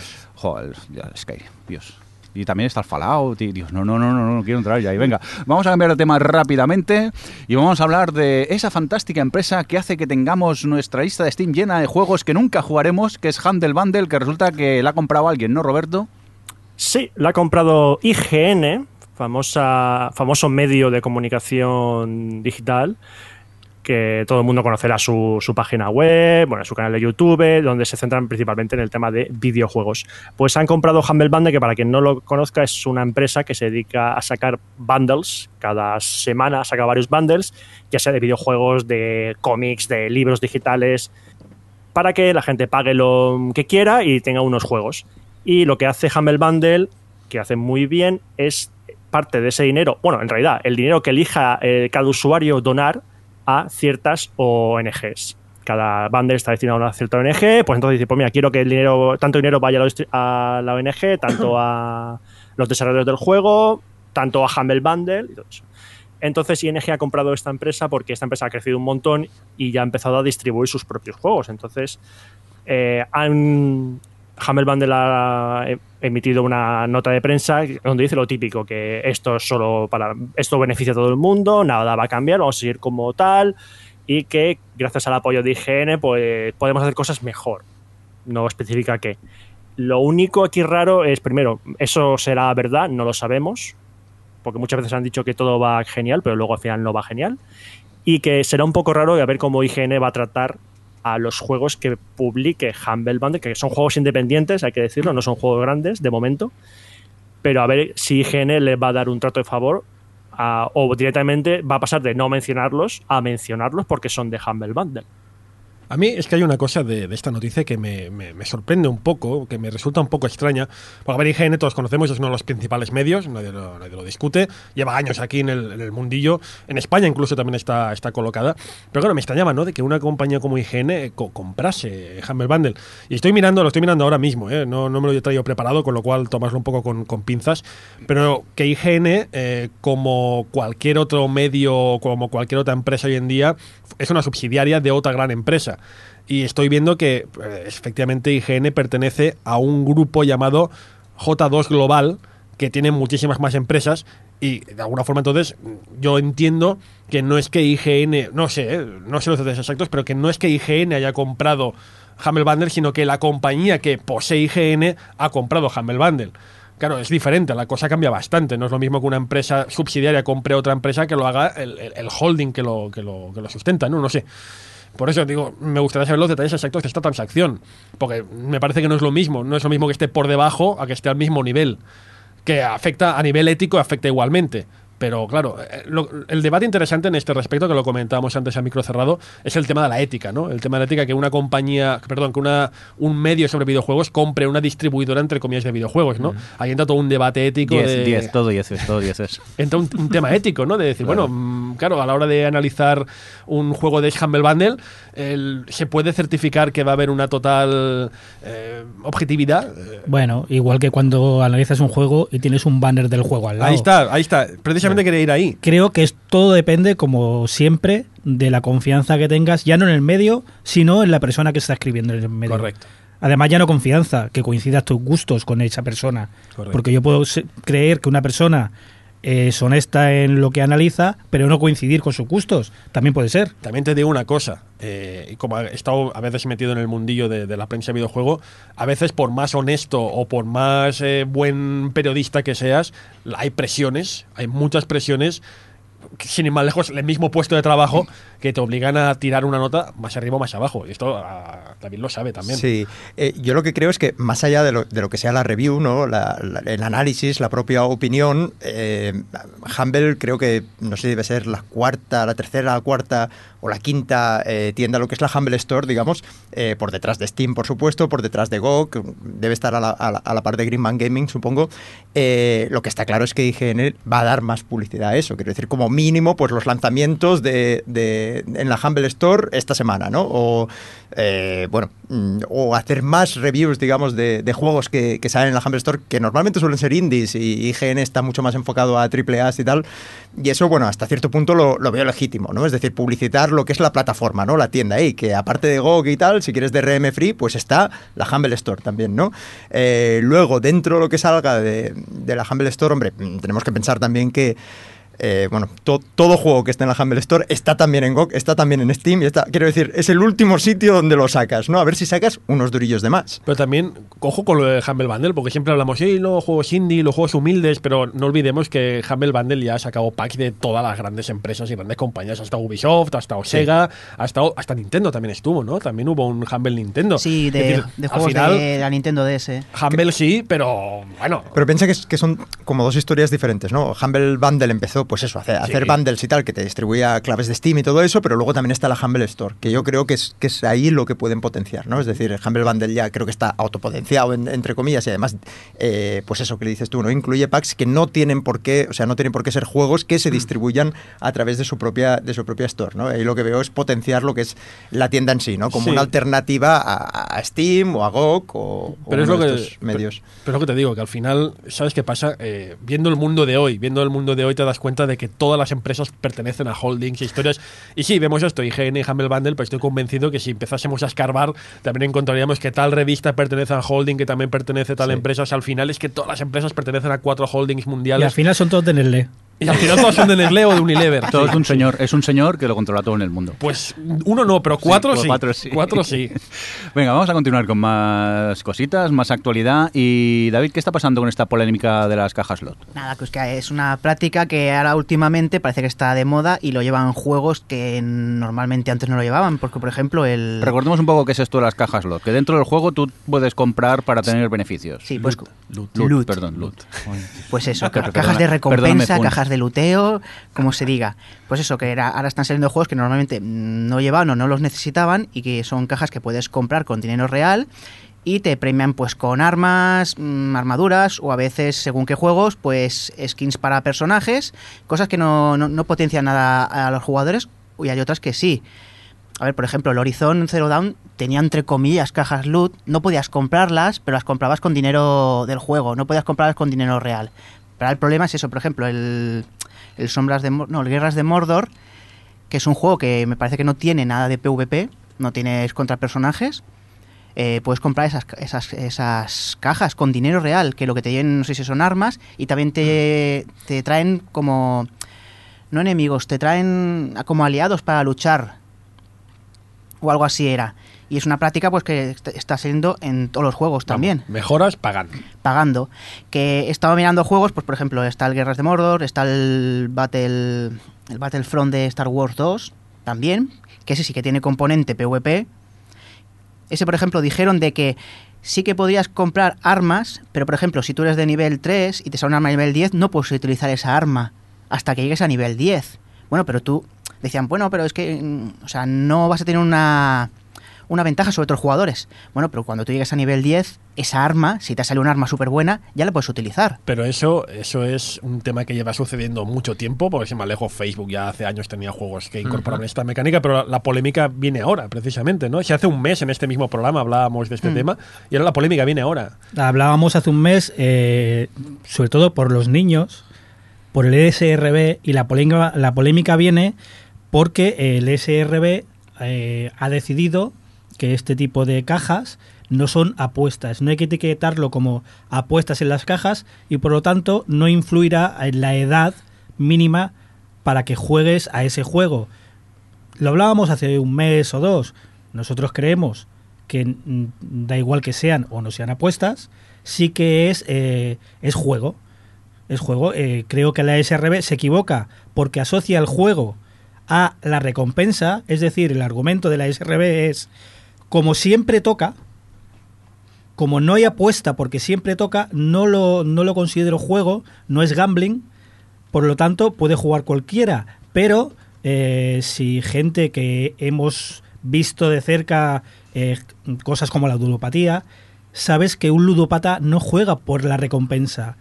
Dios. Y también está el Fallout, y Dios, no, no, no, no, no quiero entrar ya ahí. Venga, vamos a cambiar de tema rápidamente y vamos a hablar de esa fantástica empresa que hace que tengamos nuestra lista de Steam llena de juegos que nunca jugaremos, que es Handle Bundle, que resulta que la ha comprado alguien, ¿no, Roberto? Sí, la ha comprado IGN, famosa, famoso medio de comunicación digital, que todo el mundo conocerá su, su página web, bueno, su canal de YouTube, donde se centran principalmente en el tema de videojuegos. Pues han comprado Humble Bundle, que para quien no lo conozca es una empresa que se dedica a sacar bundles, cada semana saca varios bundles, ya sea de videojuegos, de cómics, de libros digitales, para que la gente pague lo que quiera y tenga unos juegos. Y lo que hace Humble Bundle, que hace muy bien, es parte de ese dinero, bueno, en realidad, el dinero que elija eh, cada usuario donar a ciertas ONGs. Cada bundle está destinado a una cierta ONG, pues entonces dice, pues mira, quiero que el dinero, tanto dinero vaya a la, ONG, tanto a los desarrolladores del juego, tanto a Humble Bundle y todo eso. Entonces ING ha comprado esta empresa porque esta empresa ha crecido un montón y ya ha empezado a distribuir sus propios juegos. Entonces eh, han, Humble Bundle ha emitido una nota de prensa donde dice lo típico, que esto es solo para esto beneficia a todo el mundo, nada va a cambiar, vamos a seguir como tal y que gracias al apoyo de IGN pues podemos hacer cosas mejor. No especifica qué. Lo único aquí raro es, primero, eso será verdad, no lo sabemos, porque muchas veces han dicho que todo va genial, pero luego al final no va genial. Y que será un poco raro a ver cómo IGN va a tratar a los juegos que publique Humble Bundle, que son juegos independientes, hay que decirlo, no son juegos grandes de momento. Pero a ver si IGN le va a dar un trato de favor o directamente va a pasar de no mencionarlos a mencionarlos porque son de Humble Bundle. A mí es que hay una cosa de, esta noticia que me, sorprende un poco, que me resulta un poco extraña. Porque, a ver, IGN todos conocemos, es uno de los principales medios, nadie lo, nadie lo discute. Lleva años aquí en el, mundillo. En España incluso también está, está colocada. Pero claro, me extrañaba, ¿no? De que una compañía como IGN eh, co- comprase Humble Bundle. Y estoy mirando, lo estoy mirando ahora mismo, ¿eh? No, me lo he traído preparado, con lo cual tomarlo un poco con, con pinzas. Pero que IGN, eh, como cualquier otro medio, como cualquier otra empresa hoy en día, es una subsidiaria de otra gran empresa. Y estoy viendo que eh, efectivamente IGN pertenece a un grupo llamado J2 Global, que tiene muchísimas más empresas. Y de alguna forma, entonces, yo entiendo que no es que IGN, no sé, eh, no sé los detalles exactos, pero que no es que IGN haya comprado Humble Bundle, sino que la compañía que posee IGN ha comprado Humble Bundle. Claro, es diferente, la cosa cambia bastante. No es lo mismo que una empresa subsidiaria compre otra empresa que lo haga el, holding que lo, que, lo, que lo sustenta, ¿no? No sé. Por eso digo, me gustaría saber los detalles exactos de esta transacción. Porque me parece que no es lo mismo. No es lo mismo que esté por debajo a que esté al mismo nivel. Que afecta a nivel ético, afecta igualmente. Pero claro, eh, lo- el debate interesante en este respecto, que lo comentábamos antes a micro cerrado, es el tema de la ética, ¿no? El tema de la ética que una compañía, perdón, que una, un medio sobre videojuegos compre una distribuidora, entre comillas, de videojuegos, ¿no? Ahí entra todo un debate ético. 10, de, 10, todo 10, todo 10 entra un, un tema ético, ¿no? De decir, Claro. bueno, mm, claro, a la hora de analizar un juego de Humble Bundle, el- se puede certificar que va a haber una total eh, objetividad. Bueno, igual que cuando analizas un juego y tienes un banner del juego al lado. ahí está, ahí está. Precisamente quería ir ahí. Creo que es, todo depende, como siempre, de la confianza que tengas, ya no en el medio, sino en la persona que está escribiendo en el medio. Correcto. Además, ya no confianza, que coincidas tus gustos con esa persona. Correcto. Porque yo puedo creer que una persona es honesta en lo que analiza, pero no coincidir con sus gustos. También puede ser. También te digo una cosa, eh, como he estado a veces metido en el mundillo de, la prensa de videojuego, a veces por más honesto o por más eh, buen periodista que seas, hay presiones, hay muchas presiones, sin ir más lejos, el mismo puesto de trabajo que te obligan a tirar una nota más arriba o más abajo. Y esto ah, David lo sabe también. Sí, Eh, yo lo que creo es que más allá de lo, de lo que sea la review, ¿no? El análisis, la propia opinión, eh, Humble creo que, no sé si debe ser la cuarta, la tercera, la cuarta o la quinta eh, tienda, lo que es la Humble Store, digamos, eh, por detrás de Steam, por supuesto, por detrás de GOG, debe estar a la, a la- a par de Greenman Gaming, supongo. Lo que está claro es que IGN va a dar más publicidad a eso, quiero decir, como mínimo, pues los lanzamientos de- en la Humble Store esta semana, ¿no? O, eh, bueno, mm, o hacer más reviews, digamos, de, de juegos que, salen en la Humble Store, que normalmente suelen ser indies y IGN está mucho más enfocado a AAA y tal. Y eso, bueno, hasta cierto punto lo, veo legítimo, ¿no? Es decir, publicitar lo que es la plataforma, ¿no? La tienda ahí, que aparte de GOG y tal, si quieres DRM free, pues está la Humble Store también, ¿no? Eh, luego, dentro de lo que salga de, de la Humble Store, hombre, mm, tenemos que pensar también que eh, bueno, to- todo juego que está en la Humble Store está también en GOG, está también en Steam y está, quiero decir, es el último sitio donde lo sacas, ¿no? A ver si sacas unos durillos de más. Pero también, cojo con lo de Humble Bundle, porque siempre hablamos, sí, los juegos indie, los juegos humildes, pero no olvidemos que Humble Bundle ya ha sacado packs de todas las grandes empresas y grandes compañías, hasta Ubisoft, hasta Sega, hasta, hasta Nintendo también estuvo, ¿no? También hubo un Humble Nintendo. Sí, de, decir, de juegos final, de la Nintendo DS. Humble sí, pero bueno. Pero piensa que, que son como dos historias diferentes, ¿no? Humble Bundle empezó, pues eso, hacer, a hacer Sí. bundles y tal, que te distribuía claves de Steam y todo eso, pero luego también está la Humble Store, que yo creo que es, que es ahí lo que pueden potenciar, ¿no? Es decir, el Humble Bundle ya creo que está autopotenciado, en- entre comillas, y además, eh, pues eso que le dices tú, ¿no? Incluye packs que no tienen por qué, o sea, no tienen por qué ser juegos que se distribuyan a través de su propia, de su propia store, ¿no? Ahí lo que veo es potenciar lo que es la tienda en sí, ¿no? Como Sí. una alternativa a, a Steam o a GOG o, o Pero es uno lo de que, estos medios. Pero, pero es lo que te digo, que al final, ¿sabes qué pasa? Eh, viendo el mundo de hoy, viendo el mundo de hoy, te das cuenta de que todas las empresas pertenecen a holdings y historias. Y sí, vemos esto, IGN y Humble Bundle, pero estoy convencido que si empezásemos a escarbar, también encontraríamos que tal revista pertenece a holding, que también pertenece a tal Sí. empresa. O sea, al final es que todas las empresas pertenecen a cuatro holdings Y mundiales. al final son todos de Nestlé. Y al final todas son de Nestlé o de Unilever. Todo Sí. es un señor, es un señor que lo controla todo en el mundo. Pues uno no, pero cuatro pues sí. cuatro sí. Cuatro sí. Venga, vamos a continuar con más cositas, más actualidad. Y David, ¿qué está pasando con esta polémica de las cajas LOT? Nada, pues que es una práctica que ahora últimamente parece que está de moda y lo llevan juegos que normalmente antes no lo llevaban. Porque, por ejemplo, el. Recordemos un poco qué es esto de las cajas LOT, que dentro del juego tú puedes comprar para tener beneficios. Sí, pues. Loot, Loot. perdón, loot. Pues eso, Ah, que- ca- perdona- cajas de recompensa, Fun. De luteo, como se diga. Pues eso, que era, ahora están saliendo juegos que normalmente mm, no llevaban o no los necesitaban y que son cajas que puedes comprar con dinero real y te premian pues con armas, mm, armaduras o a veces, según qué juegos, pues skins para personajes, cosas que no, no, no potencian nada a los jugadores y hay otras que sí. A ver, por ejemplo, el Horizon Zero Dawn tenía entre comillas cajas loot, no podías comprarlas, pero las comprabas con dinero del juego, no podías comprarlas con dinero real. Pero el problema es eso, por ejemplo, el, el Sombras de no, el Guerras de Mordor, que es un juego que me parece que no tiene nada de PvP, no tienes contra personajes. eh, puedes comprar esas, esas, esas cajas con dinero real, que lo que te lleven, no sé si son armas, y también te, te traen como, no enemigos, te traen como aliados para luchar, o algo así era. Y es una práctica pues que est- está saliendo en todos los juegos también Vamos, mejoras pagan. pagando. Que he estado mirando juegos, pues por ejemplo, está el Guerras de Mordor, está el Battle el Battlefront de Star Wars 2 también, que ese sí que tiene componente PvP. Ese, por ejemplo, dijeron de que sí que podrías comprar armas, pero por ejemplo, si tú eres de nivel 3 y te sale un arma de nivel 10, no puedes utilizar esa arma hasta que llegues a nivel 10. Bueno, pero tú decían, bueno, pero es que mm, o sea, no vas a tener una una ventaja sobre otros jugadores. Bueno, pero cuando tú llegues a nivel 10, esa arma, si te sale un arma súper buena, ya la puedes utilizar. Pero eso, eso es un tema que lleva sucediendo mucho tiempo, porque si me alejo, Facebook ya hace años tenía juegos que incorporaban esta mecánica, pero la, la polémica viene ahora, precisamente, ¿no? Si hace un mes en este mismo programa hablábamos de este Mm. tema, y ahora la polémica viene ahora. Hablábamos hace un mes, eh, sobre todo por los niños, por el ESRB, y la polémica, la polémica viene porque el SRB eh, ha decidido que este tipo de cajas no son apuestas. No hay que etiquetarlo como apuestas en las cajas y por lo tanto no influirá en la edad mínima para que juegues a ese juego. Lo hablábamos hace un mes o dos. Nosotros creemos que da igual que sean o no sean apuestas, sí que es, eh, es juego. Es juego. Eh, creo que la SRB se equivoca porque asocia el juego a la recompensa, es decir, el argumento de la SRB es como siempre toca, como no hay apuesta porque siempre toca, no lo, no lo considero juego, no es gambling, por lo tanto puede jugar cualquiera, pero eh, si gente que hemos visto de cerca eh, cosas como la ludopatía, sabes que un ludopata no juega por la recompensa.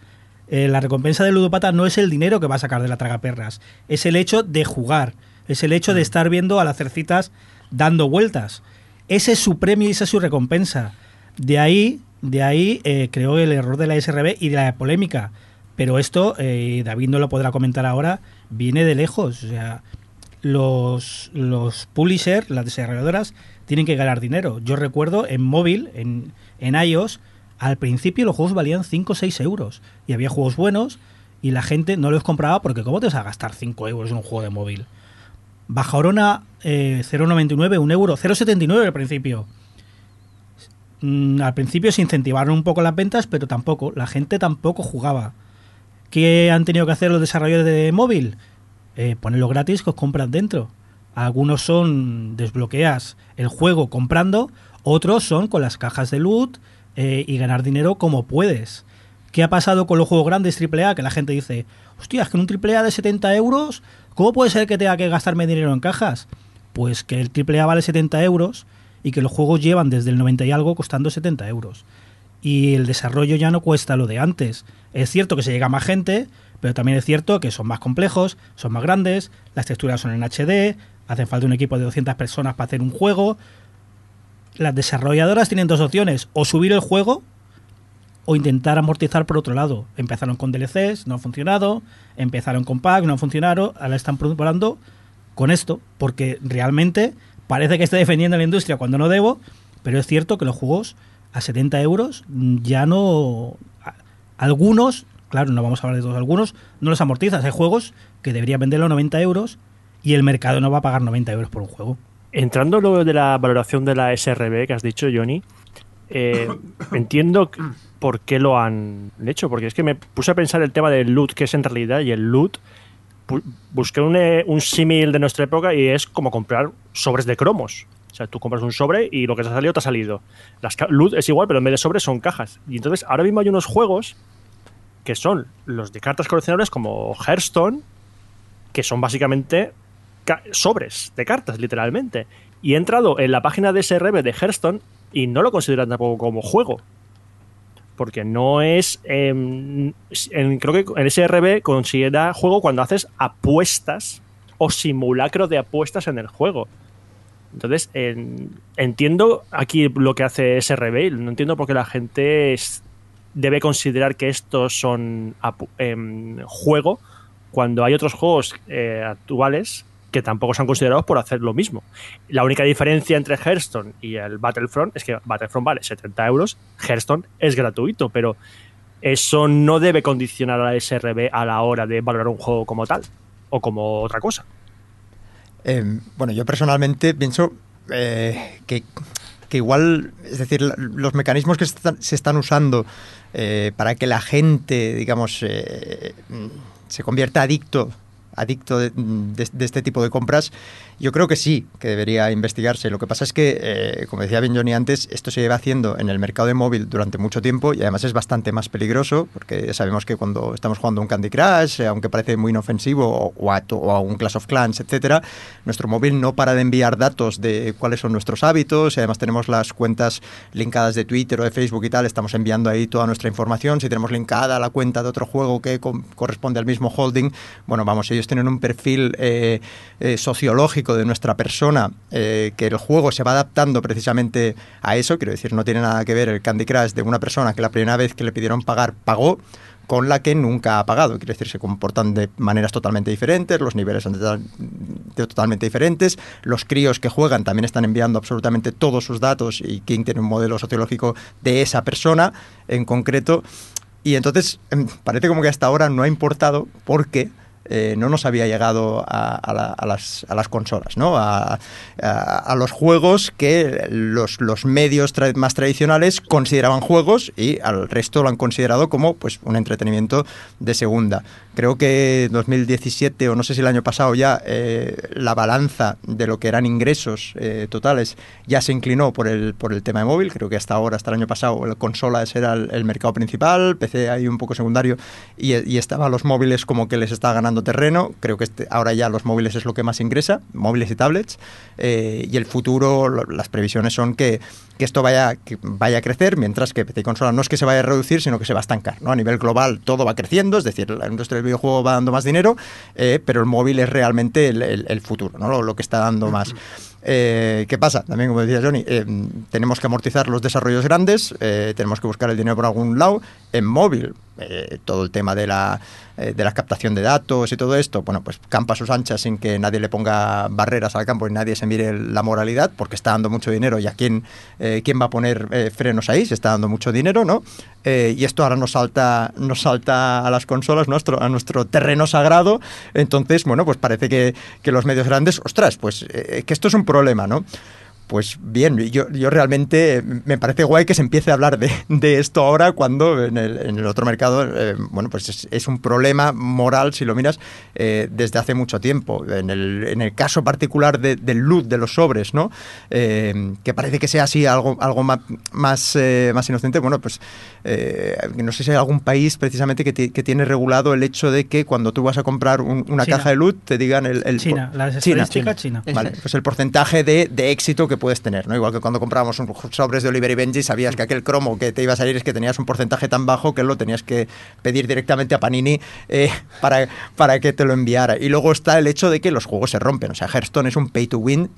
Eh, la recompensa del ludopata no es el dinero que va a sacar de la tragaperras, es el hecho de jugar, es el hecho de estar viendo a las cercitas dando vueltas. Ese es su premio y esa es su recompensa. De ahí, de ahí eh, creo el error de la SRB y de la polémica. Pero esto, eh, David no lo podrá comentar ahora, viene de lejos. Los, los publishers, las desarrolladoras, tienen que ganar dinero. Yo recuerdo en móvil, en, en iOS, al principio los juegos valían 5 o 6 euros. Y había juegos buenos y la gente no los compraba porque ¿cómo te vas a gastar 5 euros en un juego de móvil? Bajaron a eh, 0,99, un euro, 0,79 al principio. Mm, al principio se incentivaron un poco las ventas, pero tampoco, la gente tampoco jugaba. ¿Qué han tenido que hacer los desarrolladores de móvil? Eh, ponerlo gratis que os compran dentro. Algunos son desbloqueas el juego comprando, otros son con las cajas de loot eh, y ganar dinero como puedes. ¿Qué ha pasado con los juegos grandes AAA? Que la gente dice, hostia, es que en un AAA de 70 euros ¿Cómo puede ser que tenga que gastarme dinero en cajas? Pues que el AAA vale 70 euros y que los juegos llevan desde el 90 y algo costando 70 euros. Y el desarrollo ya no cuesta lo de antes. Es cierto que se llega a más gente, pero también es cierto que son más complejos, son más grandes, las texturas son en HD, hacen falta un equipo de 200 personas para hacer un juego. Las desarrolladoras tienen dos opciones, o subir el juego o intentar amortizar por otro lado. Empezaron con DLCs, no ha funcionado, empezaron con pack, no ha funcionado, ahora están preparando con esto, porque realmente parece que estoy defendiendo la industria cuando no debo, pero es cierto que los juegos a 70 euros ya no... Algunos, claro, no vamos a hablar de todos, algunos no los amortizas. Hay juegos que deberían venderlo a 90 euros y el mercado no va a pagar 90 euros por un juego. Entrando luego de la valoración de la SRB que has dicho, Johnny, eh, entiendo por qué lo han hecho, porque es que me puse a pensar el tema del loot, que es en realidad, y el loot, busqué un, eh, un símil de nuestra época y es como comprar sobres de cromos. O sea, tú compras un sobre y lo que te ha salido te ha salido. Las loot es igual, pero en vez de sobres son cajas. Y entonces ahora mismo hay unos juegos que son los de cartas coleccionables como Hearthstone, que son básicamente sobres de cartas, literalmente. Y he entrado en la página de SRB de Hearthstone y no lo consideran tampoco como juego. Porque no es. Em, creo que en SRB considera juego cuando haces apuestas o simulacro de apuestas en el juego. Entonces, entiendo aquí lo que hace SRB, no entiendo por qué la gente debe considerar que estos son em, juego cuando hay otros juegos eh, actuales que tampoco se han considerado por hacer lo mismo. La única diferencia entre Hearthstone y el Battlefront es que Battlefront vale 70 euros, Hearthstone es gratuito, pero eso no debe condicionar a la SRB a la hora de valorar un juego como tal o como otra cosa. Eh, bueno, yo personalmente pienso eh, que, igual, es decir, los mecanismos que se están, usando eh, para que la gente, digamos, se convierta adicto adicto de, este tipo de compras, yo creo que sí, que debería investigarse. Lo que pasa es que, eh, como decía Ben Johnny antes, esto se lleva haciendo en el mercado de móvil durante mucho tiempo y además es bastante más peligroso porque sabemos que cuando estamos jugando un Candy Crush, eh, aunque parece muy inofensivo, o a, un Clash of Clans, etcétera, nuestro móvil no para de enviar datos de cuáles son nuestros hábitos y además tenemos las cuentas linkadas de Twitter o de Facebook y tal, estamos enviando ahí toda nuestra información. Si tenemos linkada la cuenta de otro juego que corresponde al mismo holding, bueno, vamos, ellos tienen un perfil eh, sociológico de nuestra persona, eh, que el juego se va adaptando precisamente a eso, quiero decir, no tiene nada que ver el Candy Crush de una persona que la primera vez que le pidieron pagar pagó, con la que nunca ha pagado. Quiere decir, se comportan de maneras totalmente diferentes, los niveles son totalmente diferentes. Los críos que juegan también están enviando absolutamente todos sus datos y King tiene un modelo sociológico de esa persona en concreto. Y entonces em, parece como que hasta ahora no ha importado porque eh, no nos había llegado a, a la- a las, consolas, ¿no? A, los juegos que los, medios más tradicionales consideraban juegos y al resto lo han considerado como pues, un entretenimiento de segunda. Creo que 2017 o no sé si el año pasado ya eh, la balanza de lo que eran ingresos eh, totales ya se inclinó por el, por el tema de móvil. Creo que hasta ahora, hasta el año pasado, el consolas era el, mercado principal, PC ahí un poco secundario y, y estaban los móviles como que les estaba ganando terreno. Creo que este- ahora ya los móviles es lo que más ingresa, móviles y tablets. eh, y el futuro, las previsiones son que, que esto vaya, que vaya a crecer, mientras que PC y consola no es que se vaya a reducir, sino que se va a estancar. ¿no? A nivel global todo va creciendo, es decir, la industria del videojuego va dando más dinero, eh, pero el móvil es realmente el, el- el futuro, ¿no? lo, lo que está dando más. Eh, ¿Qué pasa? También, como decía Johnny, eh, tenemos que amortizar los desarrollos grandes, tenemos que buscar el dinero por algún lado. En móvil, eh, todo el tema de la, eh, de la captación de datos y todo esto, bueno, pues campa a sus anchas sin que nadie le ponga barreras al campo y nadie se mire la moralidad, porque está dando mucho dinero y a quién, eh, quién va a poner frenos ahí, se está dando mucho dinero, ¿no? Y esto ahora nos salta, nos salta a las consolas, nuestro, a nuestro terreno sagrado. Entonces, bueno, pues parece que, que los medios grandes, ostras, pues que esto es un problema, ¿no? Pues bien, yo, yo realmente me parece guay que se empiece a hablar de, de esto ahora cuando en el, en el otro mercado, eh, bueno, pues es, es un problema moral, si lo miras, eh, desde hace mucho tiempo. En el, en el caso particular de- del loot de los sobres, ¿no? Eh, que parece que sea así algo, algo más, eh, más inocente, bueno, pues eh, no sé si hay algún país precisamente que, que tiene regulado el hecho de que cuando tú vas a comprar un- una China. caja de loot te digan el... el China, las China, estadísticas China. Vale, pues el porcentaje de, de éxito que puedes tener, ¿no? Igual que cuando comprábamos sobres de Oliver y Benji, sabías que aquel cromo que te iba a salir es que tenías un porcentaje tan bajo que lo tenías que pedir directamente a Panini eh, para, para que te lo enviara. Y luego está el hecho de que los juegos se rompen. O sea, Hearthstone es un pay to win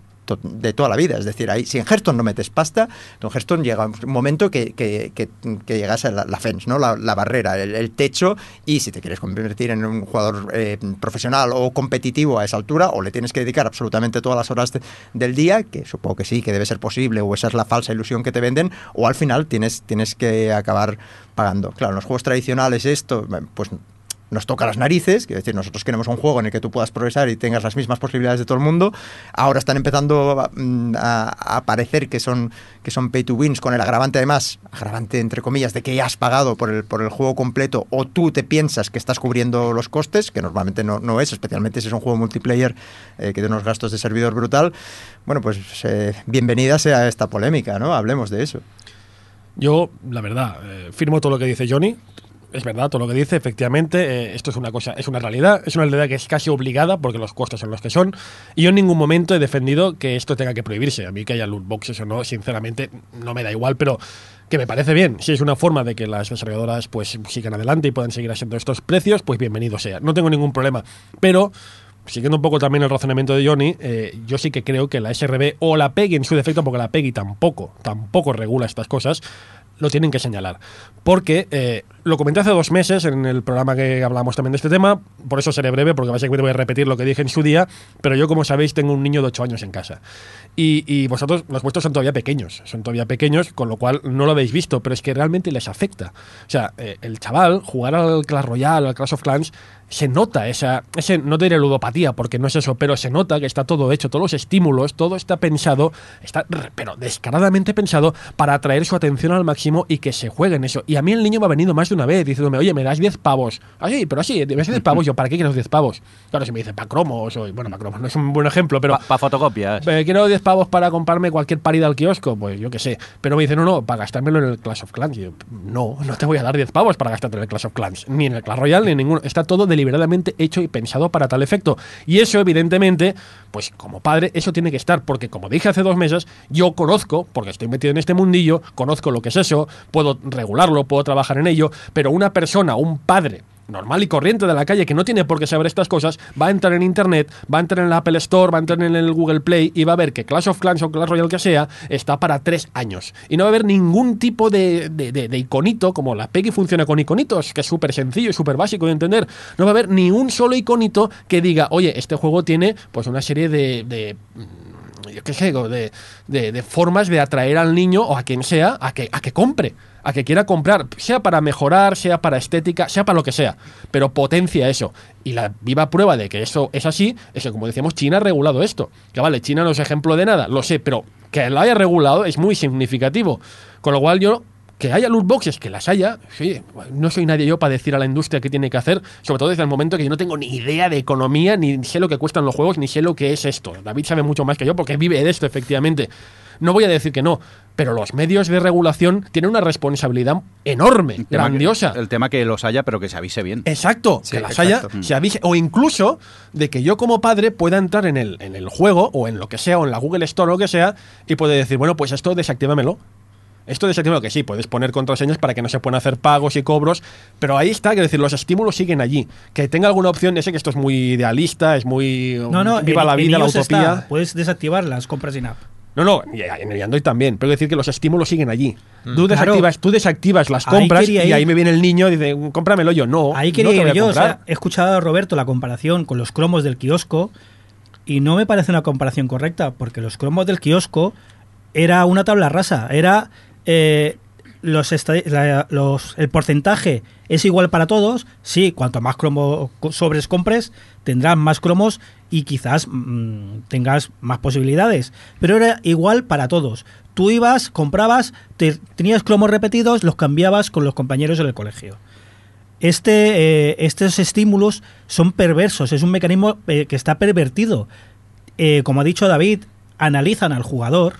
de toda la vida. Es decir, ahí, si en Hearthstone no metes pasta, en Hearthstone llega un momento que, que, llegas a la, la fence, ¿no? la, barrera, el, techo, y si te quieres convertir en un jugador eh, profesional o competitivo a esa altura, o le tienes que dedicar absolutamente todas las horas de- del día, que supongo que sí, que debe ser posible, o esa es la falsa ilusión que te venden, o al final tienes, tienes que acabar pagando. Claro, en los juegos tradicionales esto, pues nos toca las narices, quiero decir, nosotros queremos un juego en el que tú puedas progresar y tengas las mismas posibilidades de todo el mundo. Ahora están empezando a, mm, parecer que son, que son pay to wins con el agravante además, agravante entre comillas, de que ya has pagado por el, por el juego completo o tú te piensas que estás cubriendo los costes, que normalmente no, no es, especialmente si es un juego multiplayer eh, que tiene unos gastos de servidor brutal. Bueno, pues eh, bienvenida sea esta polémica, ¿no? Hablemos de eso. Yo, la verdad, eh, firmo todo lo que dice Johnny. Es verdad, todo lo que dice, efectivamente, eh, esto es una cosa, es una realidad, es una realidad que es casi obligada porque los costos son los que son. Y yo en ningún momento he defendido que esto tenga que prohibirse. A mí que haya loot boxes o no, sinceramente, no me da igual, pero que me parece bien. Si es una forma de que las desarrolladoras pues sigan adelante y puedan seguir haciendo estos precios, pues bienvenido sea. No tengo ningún problema. Pero siguiendo un poco también el razonamiento de Johnny, eh, yo sí que creo que la SRB o la PEGI en su defecto, porque la PEGI tampoco, tampoco regula estas cosas, lo tienen que señalar. Porque eh, lo comenté hace dos meses en el programa que hablamos también de este tema, por eso seré breve, porque básicamente voy a repetir lo que dije en su día, pero yo, como sabéis, tengo un niño de 8 años en casa. Y, y vosotros, los vuestros son todavía pequeños, son todavía pequeños, con lo cual no lo habéis visto, pero es que realmente les afecta. O sea, eh, el chaval, jugar al Clash Royale, al Clash of Clans, se nota esa, ese, no te diré ludopatía, porque no es eso, pero se nota que está todo hecho, todos los estímulos, todo está pensado, está, pero descaradamente pensado para atraer su atención al máximo y que se juegue en eso. Y a mí el niño me ha venido más de una vez diciéndome, oye, me das 10 pavos. Así, pero así, me das 10 pavos. Yo, ¿para qué quiero 10 pavos? Claro, si me dice, para cromos, o, bueno, para cromos no es un buen ejemplo, pero Para fotocopias. eh, quiero 10 pavos para comprarme cualquier parida al kiosco, pues yo qué sé. Pero me dice, no, no, para gastármelo en el Clash of Clans. Y yo, no, no te voy a dar 10 pavos para gastarte en el Clash of Clans, ni en el Clash Royale, ni en ninguno. Está todo deliberadamente hecho y pensado para tal efecto. Y eso, evidentemente, pues como padre, eso tiene que estar, porque como dije hace dos meses, yo conozco, porque estoy metido en este mundillo, conozco lo que es eso, puedo regularlo, puedo trabajar en ello, pero una persona, un padre, normal y corriente de la calle que no tiene por qué saber estas cosas, va a entrar en Internet, va a entrar en la Apple Store, va a entrar en el Google Play y va a ver que Clash of Clans o Clash Royale que sea está para tres años. Y no va a haber ningún tipo de, de- de- iconito, como la Peggy funciona con iconitos, que es súper sencillo y súper básico de entender. No va a haber ni un solo iconito que diga, oye, este juego tiene pues una serie de- de yo qué sé, de, de- de formas de atraer al niño o a quien sea a que, a que compre, a que quiera comprar, sea para mejorar, sea para estética, sea para lo que sea, pero potencia eso. Y la viva prueba de que eso es así es que, como decíamos, China ha regulado esto. Que vale, China no es ejemplo de nada, lo sé, pero que lo haya regulado es muy significativo. Con lo cual yo que haya loot boxes, que las haya, sí, no soy nadie yo para decir a la industria qué tiene que hacer, sobre todo desde el momento que yo no tengo ni idea de economía, ni sé lo que cuestan los juegos, ni sé lo que es esto. David sabe mucho más que yo porque vive de esto, efectivamente. No voy a decir que no, pero los medios de regulación tienen una responsabilidad enorme, El que- grandiosa. el tema que los haya, pero que se avise bien. Exacto, Sí, que las exacto. haya, se avise, o incluso de que yo como padre pueda entrar en el, en el juego o en lo que sea, o en la Google Store o lo que sea, y puede decir, bueno, pues esto desactívamelo. Esto desactívamelo, que sí, puedes poner contraseñas para que no se puedan hacer pagos y cobros, pero ahí está, quiero decir, los estímulos siguen allí. Que tenga alguna opción, ya sé que esto es muy idealista, es muy... No, no, viva en- la en vida, la está. utopía. Puedes desactivar las compras in app. No, no, y en el Android también, pero decir que los estímulos siguen allí. Tú, Claro. desactivas, tú desactivas las compras y ahí me viene el niño y dice, cómpramelo yo. No, Ahí no quería te voy ir a yo. O sea, he escuchado a Roberto la comparación con los cromos del kiosco y no me parece una comparación correcta porque los cromos del kiosco era una tabla rasa. Era eh, los, la- los- el porcentaje es igual para todos. Sí, cuanto más cromo co- sobres compres, tendrás más cromos y quizás mm, tengas más posibilidades. Pero era igual para todos. Tú ibas, comprabas, te- tenías cromos repetidos, los cambiabas con los compañeros en el colegio este, eh, estos estímulos son perversos, es un mecanismo eh, que está pervertido. Eh, como ha dicho David, analizan al jugador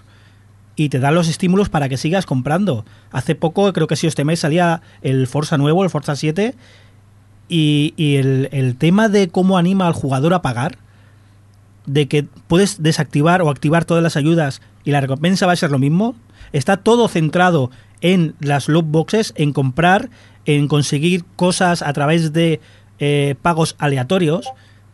y te dan los estímulos para que sigas comprando. Hace poco, creo que si os teméis, salía el Forza nuevo, el Forza 7, y, el tema de cómo anima al jugador a pagar, de que puedes desactivar o activar todas las ayudas y la recompensa va a ser lo mismo, está todo centrado en las loot boxes, en comprar, en conseguir cosas a través de eh, pagos aleatorios,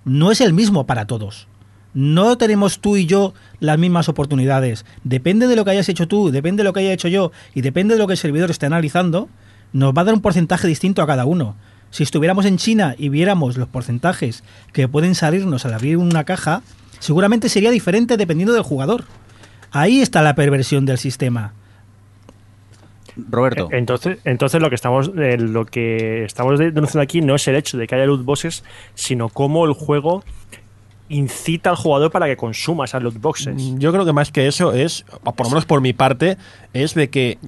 no es el mismo para todos. No tenemos tú y yo las mismas oportunidades. Depende de lo que hayas hecho tú, depende de lo que haya hecho yo y depende de lo que el servidor esté analizando, nos va a dar un porcentaje distinto a cada uno. Si estuviéramos en China y viéramos los porcentajes que pueden salirnos al abrir una caja, seguramente sería diferente dependiendo del jugador. Ahí está la perversión del sistema. Roberto. Entonces, entonces lo que estamos eh, lo que estamos de- denunciando aquí no es el hecho de que haya loot boxes, sino cómo el juego incita al jugador para que consuma esas loot boxes. Mm, Yo creo que más que eso es, por lo menos por mi parte, es de que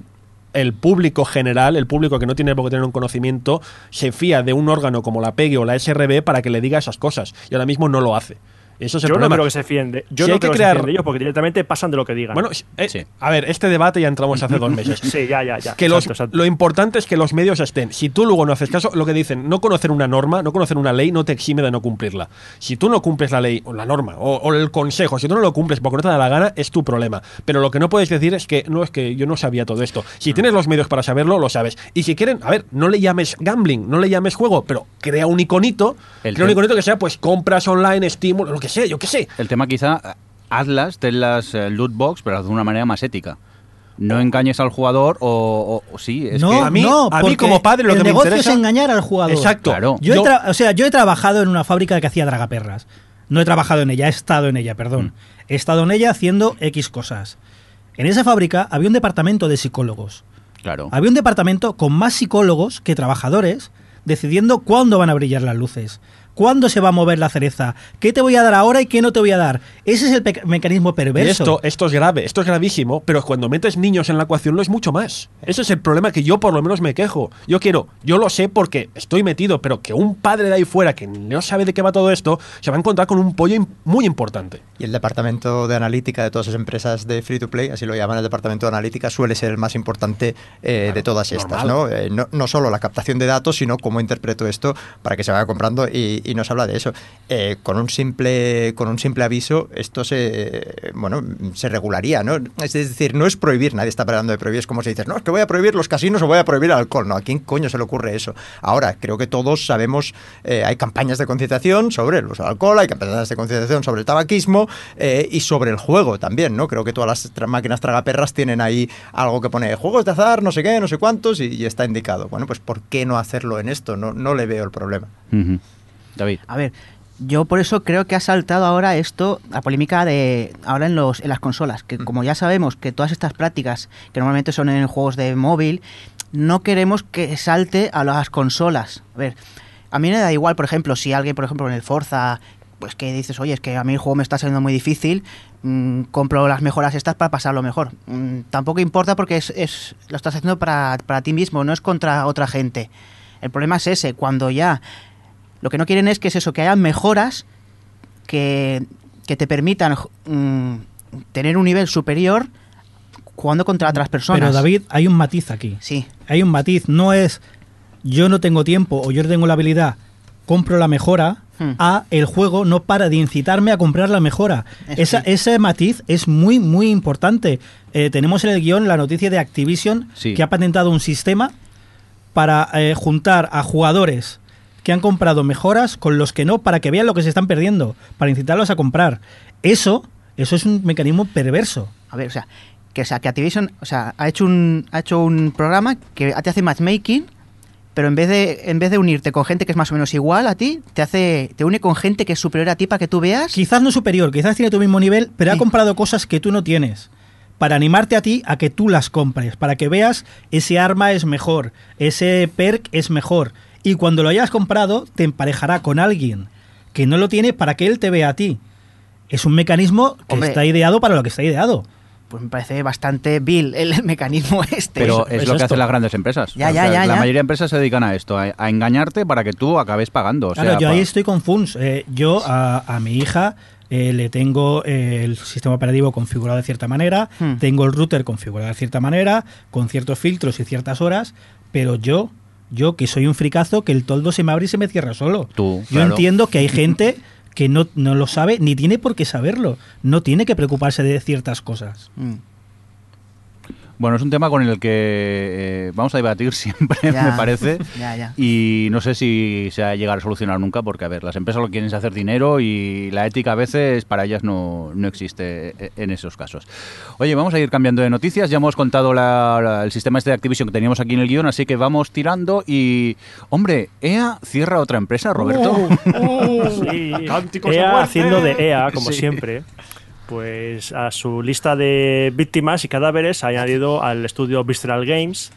el público general, el público que no tiene por qué tener un conocimiento, se fía de un órgano como la PEGI o la SRB para que le diga esas cosas. Y ahora mismo no lo hace. Eso es el Yo no creo que se fíen de, yo Si no que creo que crear- se ellos porque directamente pasan de lo que digan. Bueno, eh, Sí. a ver, este debate ya entramos hace dos meses. sí, ya, ya, ya. que los- Exacto, lo importante es que los medios estén. Si tú luego no haces caso, lo que dicen, no conocer una norma, no conocer una ley, no te exime de no cumplirla. Si tú no cumples la ley o la norma o, o el consejo, si tú no lo cumples porque no te da la gana, es tu problema. Pero lo que no puedes decir es que no es que yo no sabía todo esto. Si tienes los medios para saberlo, lo sabes. Y si quieren, a ver, no le llames gambling, no le llames juego, pero crea un iconito, El crea un iconito que sea pues compras online, estímulo, lo que sea, yo qué sé. El tema quizá, hazlas, ten las eh, loot box, pero de una manera más ética. No engañes al jugador o, o- o sí, es no, que... a mí- no, a mí porque como padre lo el que me negocio interesa- es engañar al jugador. Exacto. Claro. Yo, he Yo- o sea, yo he trabajado en una fábrica que hacía dragaperras. No he trabajado en ella, he estado en ella, perdón. He estado en ella haciendo X cosas. En esa fábrica había un departamento de psicólogos. Claro. Había un departamento con más psicólogos que trabajadores decidiendo cuándo van a brillar las luces, cuándo se va a mover la cereza, qué te voy a dar ahora y qué no te voy a dar. Ese es el mecanismo Y perverso. esto, esto es grave, esto es gravísimo, pero cuando metes niños en la ecuación lo es mucho más. Ese es el problema que yo por lo menos me quejo. Yo quiero, yo lo sé porque estoy metido, pero que un padre de ahí fuera que no sabe de qué va todo esto, se va a encontrar con un pollo muy importante. Y el departamento de analítica de todas las empresas de free to play, así lo llaman el departamento de analítica, suele ser el más importante eh, de todas estas. Eh, ¿no? no solo la captación de datos, sino cómo interpreto esto para que se vaya comprando y, y nos habla de eso. Eh, con un simple con un simple aviso esto se bueno se regularía, ¿no? Es decir, no es prohibir, nadie está hablando de prohibir, es como si dices, no, es que voy a prohibir los casinos o voy a prohibir el alcohol. No, ¿a quién coño se le ocurre eso? Ahora, creo que todos sabemos, eh, hay campañas de concienciación sobre el uso del alcohol, hay campañas de concienciación sobre el tabaquismo eh, y sobre el juego también, ¿no? Creo que todas las máquinas tragaperras tienen ahí algo que pone juegos de azar, no sé qué, no sé cuántos y, está indicado. Bueno, pues ¿por qué no hacerlo en esto? No, no le veo el problema. Ujú. David. A ver, yo por eso creo que ha saltado ahora esto, la polémica de ahora en los en las consolas, que como ya sabemos que todas estas prácticas que normalmente son en juegos de móvil, no queremos que salte a las consolas. A ver, a mí me da igual, por ejemplo, si alguien, por ejemplo, en el Forza pues que dices, oye, es que a mí el juego me está saliendo muy difícil, mm, compro las mejoras estas para pasarlo mejor. Mm, tampoco importa porque es, es- lo estás haciendo para, para ti mismo, no es contra otra gente. El problema es ese, cuando ya lo que no quieren es que es eso, que haya mejoras que, que te permitan mm, tener un nivel superior jugando contra otras personas. Pero David, hay un matiz aquí. Sí, Hay un matiz. No es yo no tengo tiempo o yo no tengo la habilidad, compro la mejora. Hmm. A el juego no para de incitarme a comprar la mejora. Es Esa, Ese matiz es muy, muy importante. Eh, tenemos en el guion la noticia de Activision Sí. que ha patentado un sistema para eh, juntar a jugadores que han comprado mejoras con los que no, para que vean lo que se están perdiendo, para incitarlos a comprar. Eso, eso es un mecanismo perverso. a ver, o sea, que, o sea, que Activision o sea, ha, hecho un, ha hecho un programa que te hace matchmaking, pero en vez, de, en vez de unirte con gente que es más o menos igual a ti, te, hace, te une con gente que es superior a ti para que tú veas. Quizás no superior, quizás tiene tu mismo nivel, pero ha comprado cosas que tú no tienes. Para animarte a ti a que tú las compres, para que veas ese arma es mejor, ese perk es mejor. Y cuando lo hayas comprado, te emparejará con alguien que no lo tiene para que él te vea a ti. Es un mecanismo que Hombre. está ideado para lo que está ideado. Pues me parece bastante vil el mecanismo este. Pero es, es lo que esto. hacen las grandes empresas. Ya, ya, ya, La ya. mayoría de empresas se dedican a esto, a, a engañarte para que tú acabes pagando. O Claro, yo ahí estoy con Funs. Eh, yo a, a mi hija eh, le tengo eh, el sistema operativo configurado de cierta manera, Hmm. tengo el router configurado de cierta manera, con ciertos filtros y ciertas horas, pero yo, yo que soy un fricazo, que el toldo se me abre y se me cierra solo. Tú, yo claro. entiendo que hay gente que no, no lo sabe ni tiene por qué saberlo, no tiene que preocuparse de ciertas cosas. Mm. Bueno, es un tema con el que eh, vamos a debatir siempre, Ya. me parece. Ya, ya. Y no sé si se va a llegar a solucionar nunca, porque, a ver, las empresas lo que quieren es hacer dinero y la ética a veces para ellas no, no existe eh, en esos casos. Oye, vamos a ir cambiando de noticias. Ya hemos contado la- la- el sistema este de Activision que teníamos aquí en el guion, así que vamos tirando. Y, hombre, EA cierra otra empresa, Roberto. Sí, Cánticos de EA muerte. haciendo de EA, como Sí. siempre. Pues a su lista de víctimas y cadáveres ha añadido al estudio Visceral Games,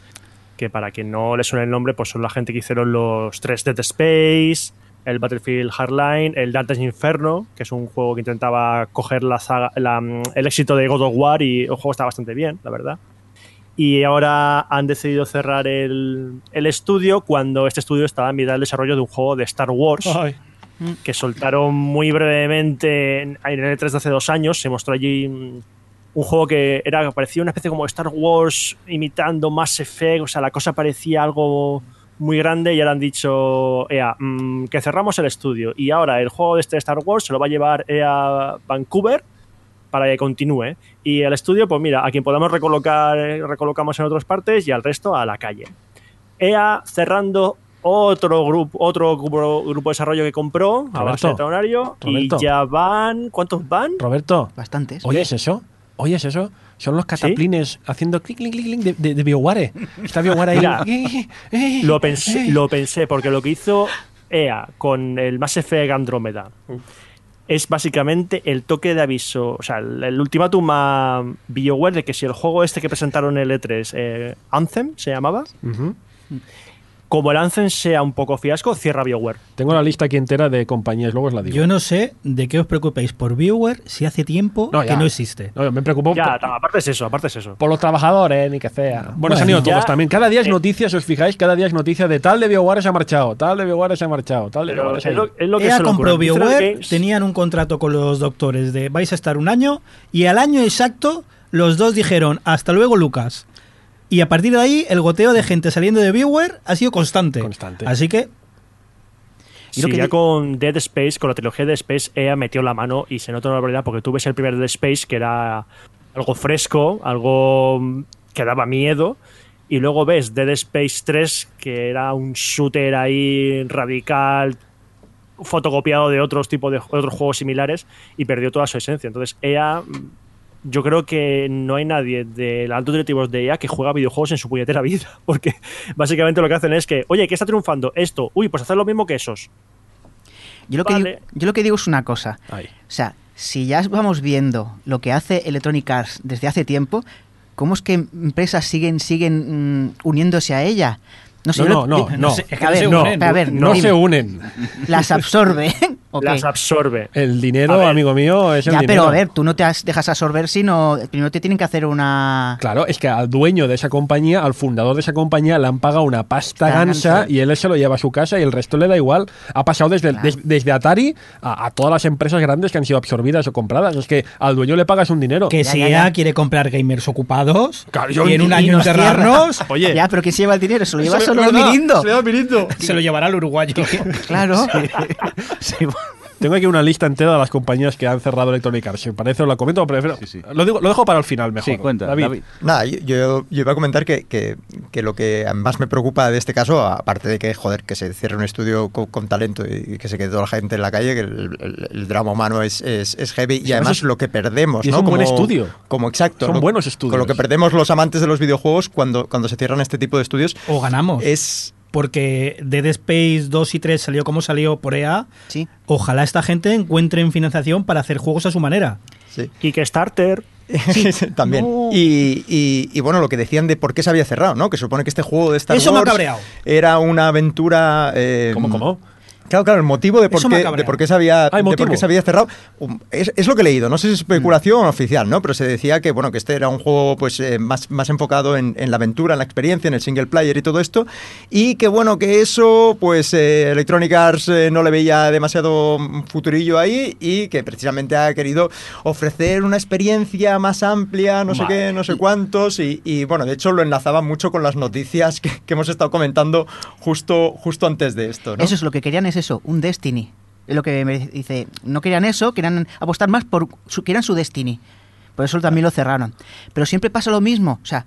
que para quien no le suene el nombre, pues son la gente que hicieron los tres Dead Space, el Battlefield Hardline, el Dante's Inferno, que es un juego que intentaba coger la saga- la, el éxito de God of War y el juego está bastante bien, la verdad. Y ahora han decidido cerrar el, el estudio cuando este estudio estaba en mitad del desarrollo de un juego de Star Wars Ay. Que soltaron muy brevemente en en el E3 de hace dos años. Se mostró allí mm, un juego que era parecía una especie como Star Wars imitando Mass Effect. O sea, la cosa parecía algo muy grande y ahora han dicho EA mm, que cerramos el estudio. Y ahora el juego de este Star Wars se lo va a llevar EA Vancouver para que continúe. Y el estudio, pues mira, a quien podamos recolocar, eh, recolocamos en otras partes y al resto a la calle. EA cerrando otro grupo, otro grupo, grupo de desarrollo que compró a base de talonario y ya van, ¿cuántos van? Roberto, Bastantes. ¿oyes eso? ¿Oyes eso? Son los cataplines haciendo clic, clic, clic, clic de, de, de BioWare. Está BioWare ahí. Mira, Eh, eh, Lo pensé, eh. lo pensé porque lo que hizo EA con el Mass Effect Andrómeda es básicamente el toque de aviso, o sea, el, el ultimátum a BioWare de que si el juego este que presentaron en el E3, eh, Anthem se llamaba. Como el Anthem sea un poco fiasco, cierra BioWare. Tengo la lista aquí entera de compañías, luego os la digo. Yo no sé de qué os preocupéis por Viewer si hace tiempo No, que no existe. No, me preocupo Ya, por, aparte es eso, aparte es eso. por los trabajadores, ni que sea. Bueno, Bueno, se han ido ya- todos también. Cada día es eh, noticia, si os fijáis, cada día es noticia de tal de BioWare se ha marchado, tal de BioWare se ha marchado, tal de BioWare es se ha lo, es lo que EA se compró BioWare, Games- tenían un contrato con los doctores de vais a estar un año y al año exacto los dos dijeron hasta luego Lucas. Y a partir de ahí el goteo de gente saliendo de BioWare ha sido constante. Constante. Así que Y lo Sí, que ya con Dead Space, con la trilogía de Dead Space, EA metió la mano y se nota una barbaridad porque tú ves el primer Dead Space que era algo fresco, algo que daba miedo, y luego ves Dead Space 3 que era un shooter ahí radical, fotocopiado de otros tipos de otros juegos similares y perdió toda su esencia. Entonces, EA, yo creo que no hay nadie de los altos directivos de EA que juega videojuegos en su puñetera vida, porque básicamente lo que hacen es que, oye, ¿qué está triunfando? Esto, uy, pues hacer lo mismo que esos. Yo lo, que digo, yo lo que digo es una cosa. O sea, si ya vamos viendo lo que hace Electronic Arts desde hace tiempo, ¿cómo es que empresas siguen, siguen mm, uniéndose a ella? No sé, No, no, no, no. sé, es que a no ver, se no, unen. a ver, No dime, se unen. las absorbe. Las absorbe. El dinero, amigo mío, es el Ya, dinero. pero a ver, tú no te has- dejas absorber, sino primero te tienen que hacer una... Claro, es que al dueño de esa compañía, al fundador de esa compañía, le han pagado una pasta gansa y él se lo lleva a su casa y el resto le da igual. Ha pasado desde, Claro. des- desde Atari a, a todas las empresas grandes que han sido absorbidas o compradas. Es que al dueño le pagas un dinero. Que Ya, si ya, quiere comprar gamers ocupados Claro, yo- y en un y- año enterrarnos, Oye, Ya, pero ¿quién se lleva el dinero? Se lo lleva es solo el mirindo. se se lo llevará al uruguayo. Claro. Tengo aquí una lista entera de las compañías que han cerrado Electronic Arts. Si parece, os la comento, pero prefiero- Sí, sí. Lo, digo, lo dejo para el final mejor. Sí, cuenta, David. David. Nada, yo, iba a comentar que, que- que lo que más me preocupa de este caso, aparte de que, joder, que se cierre un estudio co- con, talento y que se quede toda la gente en la calle, que el, el- el drama humano es, es, es heavy y además además es- lo que perdemos, y es ¿no? un buen Como- estudio. Como exacto. Son ¿no? buenos estudios. Con lo que perdemos los amantes de los videojuegos cuando, cuando se cierran este tipo de estudios O ganamos. es... Porque Dead Space 2 y 3 salió como salió por EA. Sí. Ojalá esta gente encuentren financiación para hacer juegos a su manera. Sí. Kickstarter. También. No. Y, y- y bueno, lo que decían de por qué se había cerrado, ¿no? Que supone que este juego de Star Eso me ha cabreado. era una aventura. eh, ¿Cómo, cómo? Claro, claro, el motivo de por, qué, de por qué se había, Ah, ¿hay de por qué se había cerrado um, es, es lo que he leído. No sé si es especulación oficial, ¿no? Pero se decía que bueno que este era un juego pues eh, más, más enfocado en, en la aventura, en la experiencia, en el single player y todo esto, y que bueno que eso pues eh, Electronic Arts eh, no le veía demasiado mm, futurillo ahí y que precisamente ha querido ofrecer una experiencia más amplia, no sé qué, no sé cuántos y, y, bueno de hecho lo enlazaba mucho con las noticias que, que hemos estado comentando justo justo antes de esto, ¿no? Eso es lo que querían, es eso, un Destiny. Es lo que me dice. No querían eso, querían apostar más por su, querían su Destiny. Por eso también lo cerraron. Pero siempre pasa lo mismo. O sea,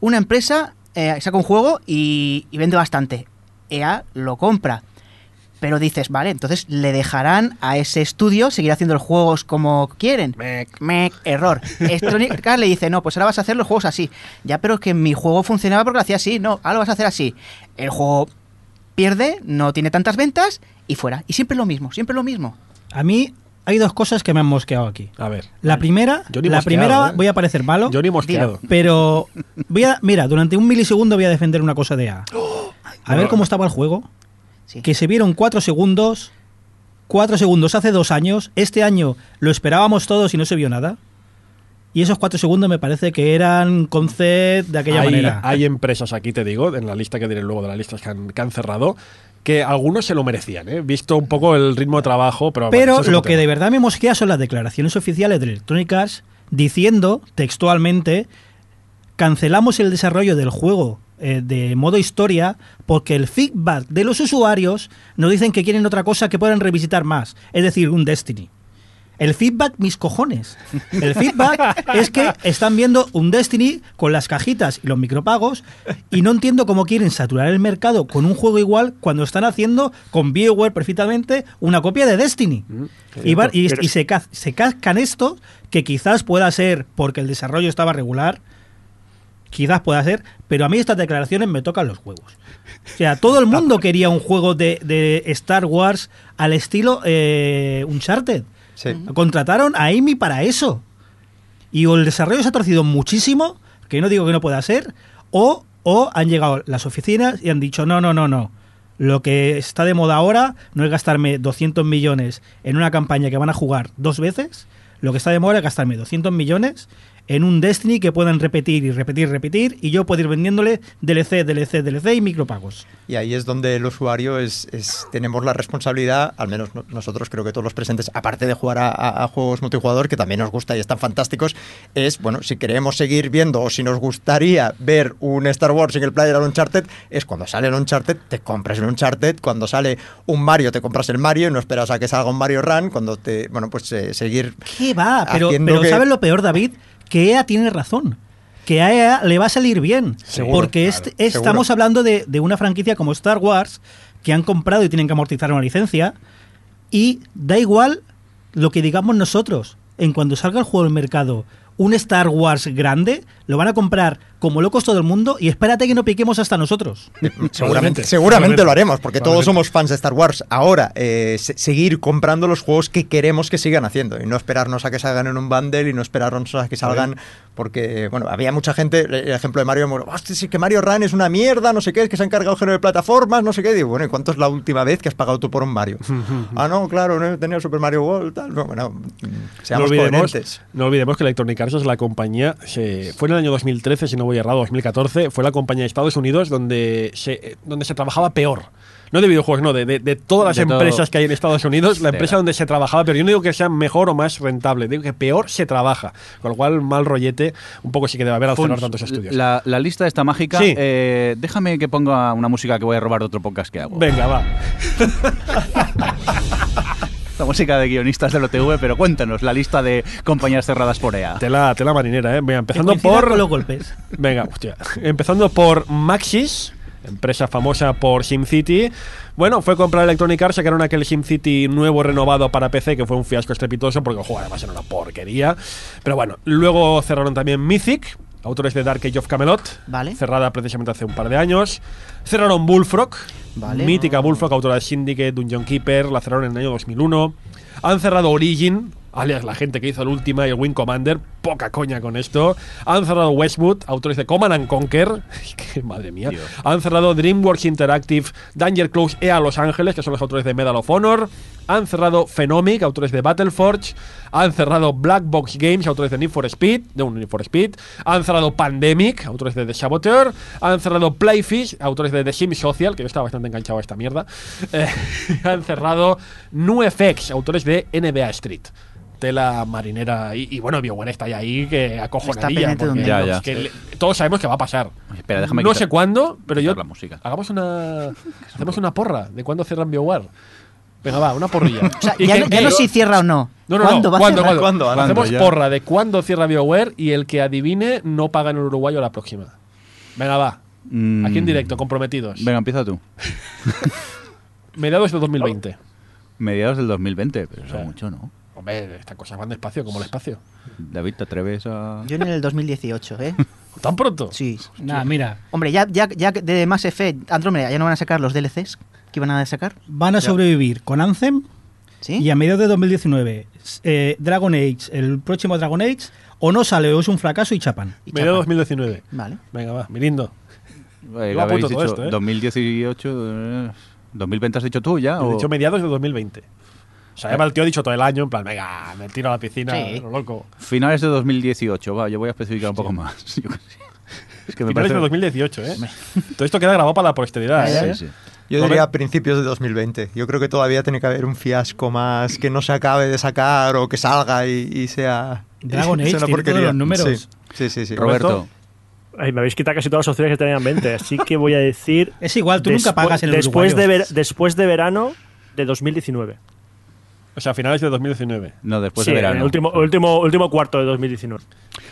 una empresa eh, saca un juego y, y vende bastante. EA lo compra. Pero dices, vale, entonces le dejarán a ese estudio seguir haciendo los juegos como quieren. Mec. Mec, error. Electronic Arts le dice, no, pues ahora vas a hacer los juegos así. Ya, pero es que mi juego funcionaba porque lo hacía así. No, ahora lo vas a hacer así. El juego pierde, no tiene tantas ventas y fuera. Y siempre lo mismo, siempre lo mismo. A mí hay dos cosas que me han mosqueado aquí. A ver. La primera, Yo ni la primera ¿eh? voy a parecer malo, Yo ni mosqueado. pero voy a, mira, durante un milisegundo voy a defender una cosa de A. A ver cómo estaba el juego. Sí. Que se vieron cuatro segundos, cuatro segundos hace dos años. Este año lo esperábamos todos y no se vio nada. Y esos cuatro segundos me parece que eran concept de aquella hay, manera. hay empresas aquí, te digo, en la lista que diré luego de las listas que han, que han cerrado, que algunos se lo merecían, ¿eh? visto un poco el ritmo de trabajo. Pero, es lo que de verdad me mosquea son las declaraciones oficiales de Electronic Arts diciendo textualmente cancelamos el desarrollo del juego eh, de modo historia porque el feedback de los usuarios nos dicen que quieren otra cosa que puedan revisitar más, es decir, un Destiny. El feedback, mis cojones. El feedback es que están viendo un Destiny con las cajitas y los micropagos y no entiendo cómo quieren saturar el mercado con un juego igual cuando están haciendo con BioWare perfectamente una copia de Destiny. Y, va- y- se, ca- se cascan esto que quizás pueda ser porque el desarrollo estaba regular, quizás pueda ser, pero a mí estas declaraciones me tocan los huevos. O sea, todo el mundo quería un juego de, de Star Wars al estilo eh, Uncharted. Contrataron a Amy para eso. Y o el desarrollo se ha torcido muchísimo, que no digo que no pueda ser, o, o han llegado las oficinas y han dicho, no, no, no, no. Lo que está de moda ahora no es gastarme 200 millones en una campaña que van a jugar dos veces. Lo que está de moda es gastarme 200 millones en un Destiny que puedan repetir y repetir y repetir y yo puedo ir vendiéndole DLC, DLC, DLC y micropagos. Y ahí es donde el usuario es, es- tenemos la responsabilidad, al menos no- nosotros creo que todos los presentes, aparte de jugar a, a- a juegos multijugador, que también nos gusta y están fantásticos, es, bueno, si queremos seguir viendo o si nos gustaría ver un Star Wars single player al Uncharted, es cuando sale el Uncharted, te compras el Uncharted, cuando sale un Mario, te compras el Mario y no esperas a que salga un Mario Run, cuando te, bueno, pues eh, seguir... ¿Qué va? Pero, Haciendo pero que- ¿sabes lo peor, David? Que EA tiene razón. Que a EA le va a salir bien. Seguro, porque claro, estamos seguro. hablando de, de una franquicia como Star Wars que han comprado y tienen que amortizar una licencia. Y da igual lo que digamos nosotros. En cuando salga el juego al mercado, un Star Wars grande, lo van a comprar como locos todo el mundo y espérate que no piquemos hasta nosotros. Seguramente, Seguramente. seguramente lo haremos, porque todos somos fans de Star Wars. Ahora, eh, se- seguir comprando los juegos que queremos que sigan haciendo y no esperarnos a que salgan en un bundle y no esperarnos a que salgan porque, bueno, había mucha gente, el ejemplo de Mario, hostia, sí que Mario Run es una mierda, no sé qué, es que se ha encargado el género de plataformas, no sé qué. Digo, bueno, ¿y cuánto es la última vez que has pagado tú por un Mario? ah, no, claro, no he tenido Super Mario World, tal. No, bueno, No seamos olvidemos, coherentes. no olvidemos que Electronic Arts es la compañía, se- fue en el año 2013, si no voy errado, 2014, fue la compañía de Estados Unidos donde se, eh, donde se trabajaba peor. No de videojuegos, no, de, de- de todas las De todo. empresas que hay en Estados Unidos, la empresa donde se trabajaba peor. Yo no digo que sea mejor o más rentable, digo que peor se trabaja. Con lo cual, mal rollete, un poco sí que debe haber al cerrar tantos estudios. La, la lista está mágica. Sí. Eh, déjame que ponga una música que voy a robar de otro podcast que hago. Venga, va. La música de guionistas del OTV, pero cuéntanos la lista de compañías cerradas por EA. Tela, tela marinera, ¿eh? Venga, empezando por... con los golpes. Venga, hostia. Empezando por Maxis, empresa famosa por SimCity. Bueno, fue comprar Electronic Arts, sacaron aquel SimCity nuevo renovado para PC, que fue un fiasco estrepitoso porque el juego además era una porquería. Pero bueno, luego cerraron también Mythic, autores de Dark Age of Camelot, Vale. cerrada precisamente hace un par de años. Cerraron Bullfrog, Vale. mítica Bullfrog, autora de Syndicate, Dungeon Keeper, la cerraron en el año 2001. Han cerrado Origin, alias la gente que hizo el última y el Wing Commander, poca coña con esto. Han cerrado Westwood, autores de Command and Conquer, que madre mía. Dios. Han cerrado DreamWorks Interactive, Danger Close EA Los Ángeles, que son los autores de Medal of Honor. Han cerrado Phenomic, autores de Battleforge. Han cerrado Black Box Games, autores de Need for Speed, de un Need for Speed. Han cerrado Pandemic, autores de The Saboteur. Han cerrado Playfish, autores de The Sims Social, que yo estaba bastante enganchado a esta mierda. Eh, han cerrado NuFX, autores de NBA Street. Tela marinera y, y bueno, BioWare está ahí que acojonadilla. un porque Ya, ya. que le- todos sabemos que va a pasar. Espera, déjame no quitar- sé cuándo, pero yo quitar la música. hagamos una hacemos una porra de cuándo cierran BioWare. Venga, va, una porrilla. O sea, ya, que- no, ya eh, no si cierra o no. no, no, ¿Cuándo no. va a ¿Cuándo, cerrar? cuándo? ¿Cuándo? Hacemos ¿Cuándo ya? porra de cuándo cierra BioWare y el que adivine no paga en el uruguayo la próxima. Venga, va. Mm, Aquí en directo, comprometidos. Venga, empieza tú. Mediados de 2020. Mediados del 2020, pero eso Sí. es mucho, ¿no? Hombre, estas cosas van despacio, como el espacio. David, ¿te atreves a...? Yo en el 2018, ¿eh? ¿Tan pronto? Sí. Nah, mira, Hombre, ya, ya, ya de Mass Effect, Andromeda, ya no van a sacar los DLCs que iban a sacar. van a sobrevivir con Anthem ¿Sí? y a mediados de 2019 eh, Dragon Age, el próximo Dragon Age, o no sale o es un fracaso y chapan. Y Mediados chapan. 2019. Vale. Venga, va, mi lindo. Eh, Yo lo habéis apunto todo dicho, esto, ¿eh? 2018... eh, ¿2020 has dicho tú ya? He o- dicho mediados de 2020. O sea, Eva, el tío ha dicho todo el año, en plan, venga, me tiro a la piscina, Sí. lo loco. Finales de 2018, va, yo voy a especificar un poco más. Yo. Es que me Finales parece... de 2018, ¿eh? Todo esto queda grabado para la posteridad, ¿eh? Sí, sí. Yo diría principios de 2020. Yo creo que todavía tiene que haber un fiasco más que no se acabe de sacar o que salga y, y sea. Dragon Age tiene los números. Sí, sí, sí. sí. Roberto, Ay, me habéis quitado casi todas las opciones que tenía en mente, así que voy a decir. Es igual, tú nunca pagas en el después de, ver- después de verano de 2019. O sea, finales de 2019. no, después sí, de verano. el último, último, último cuarto de 2019.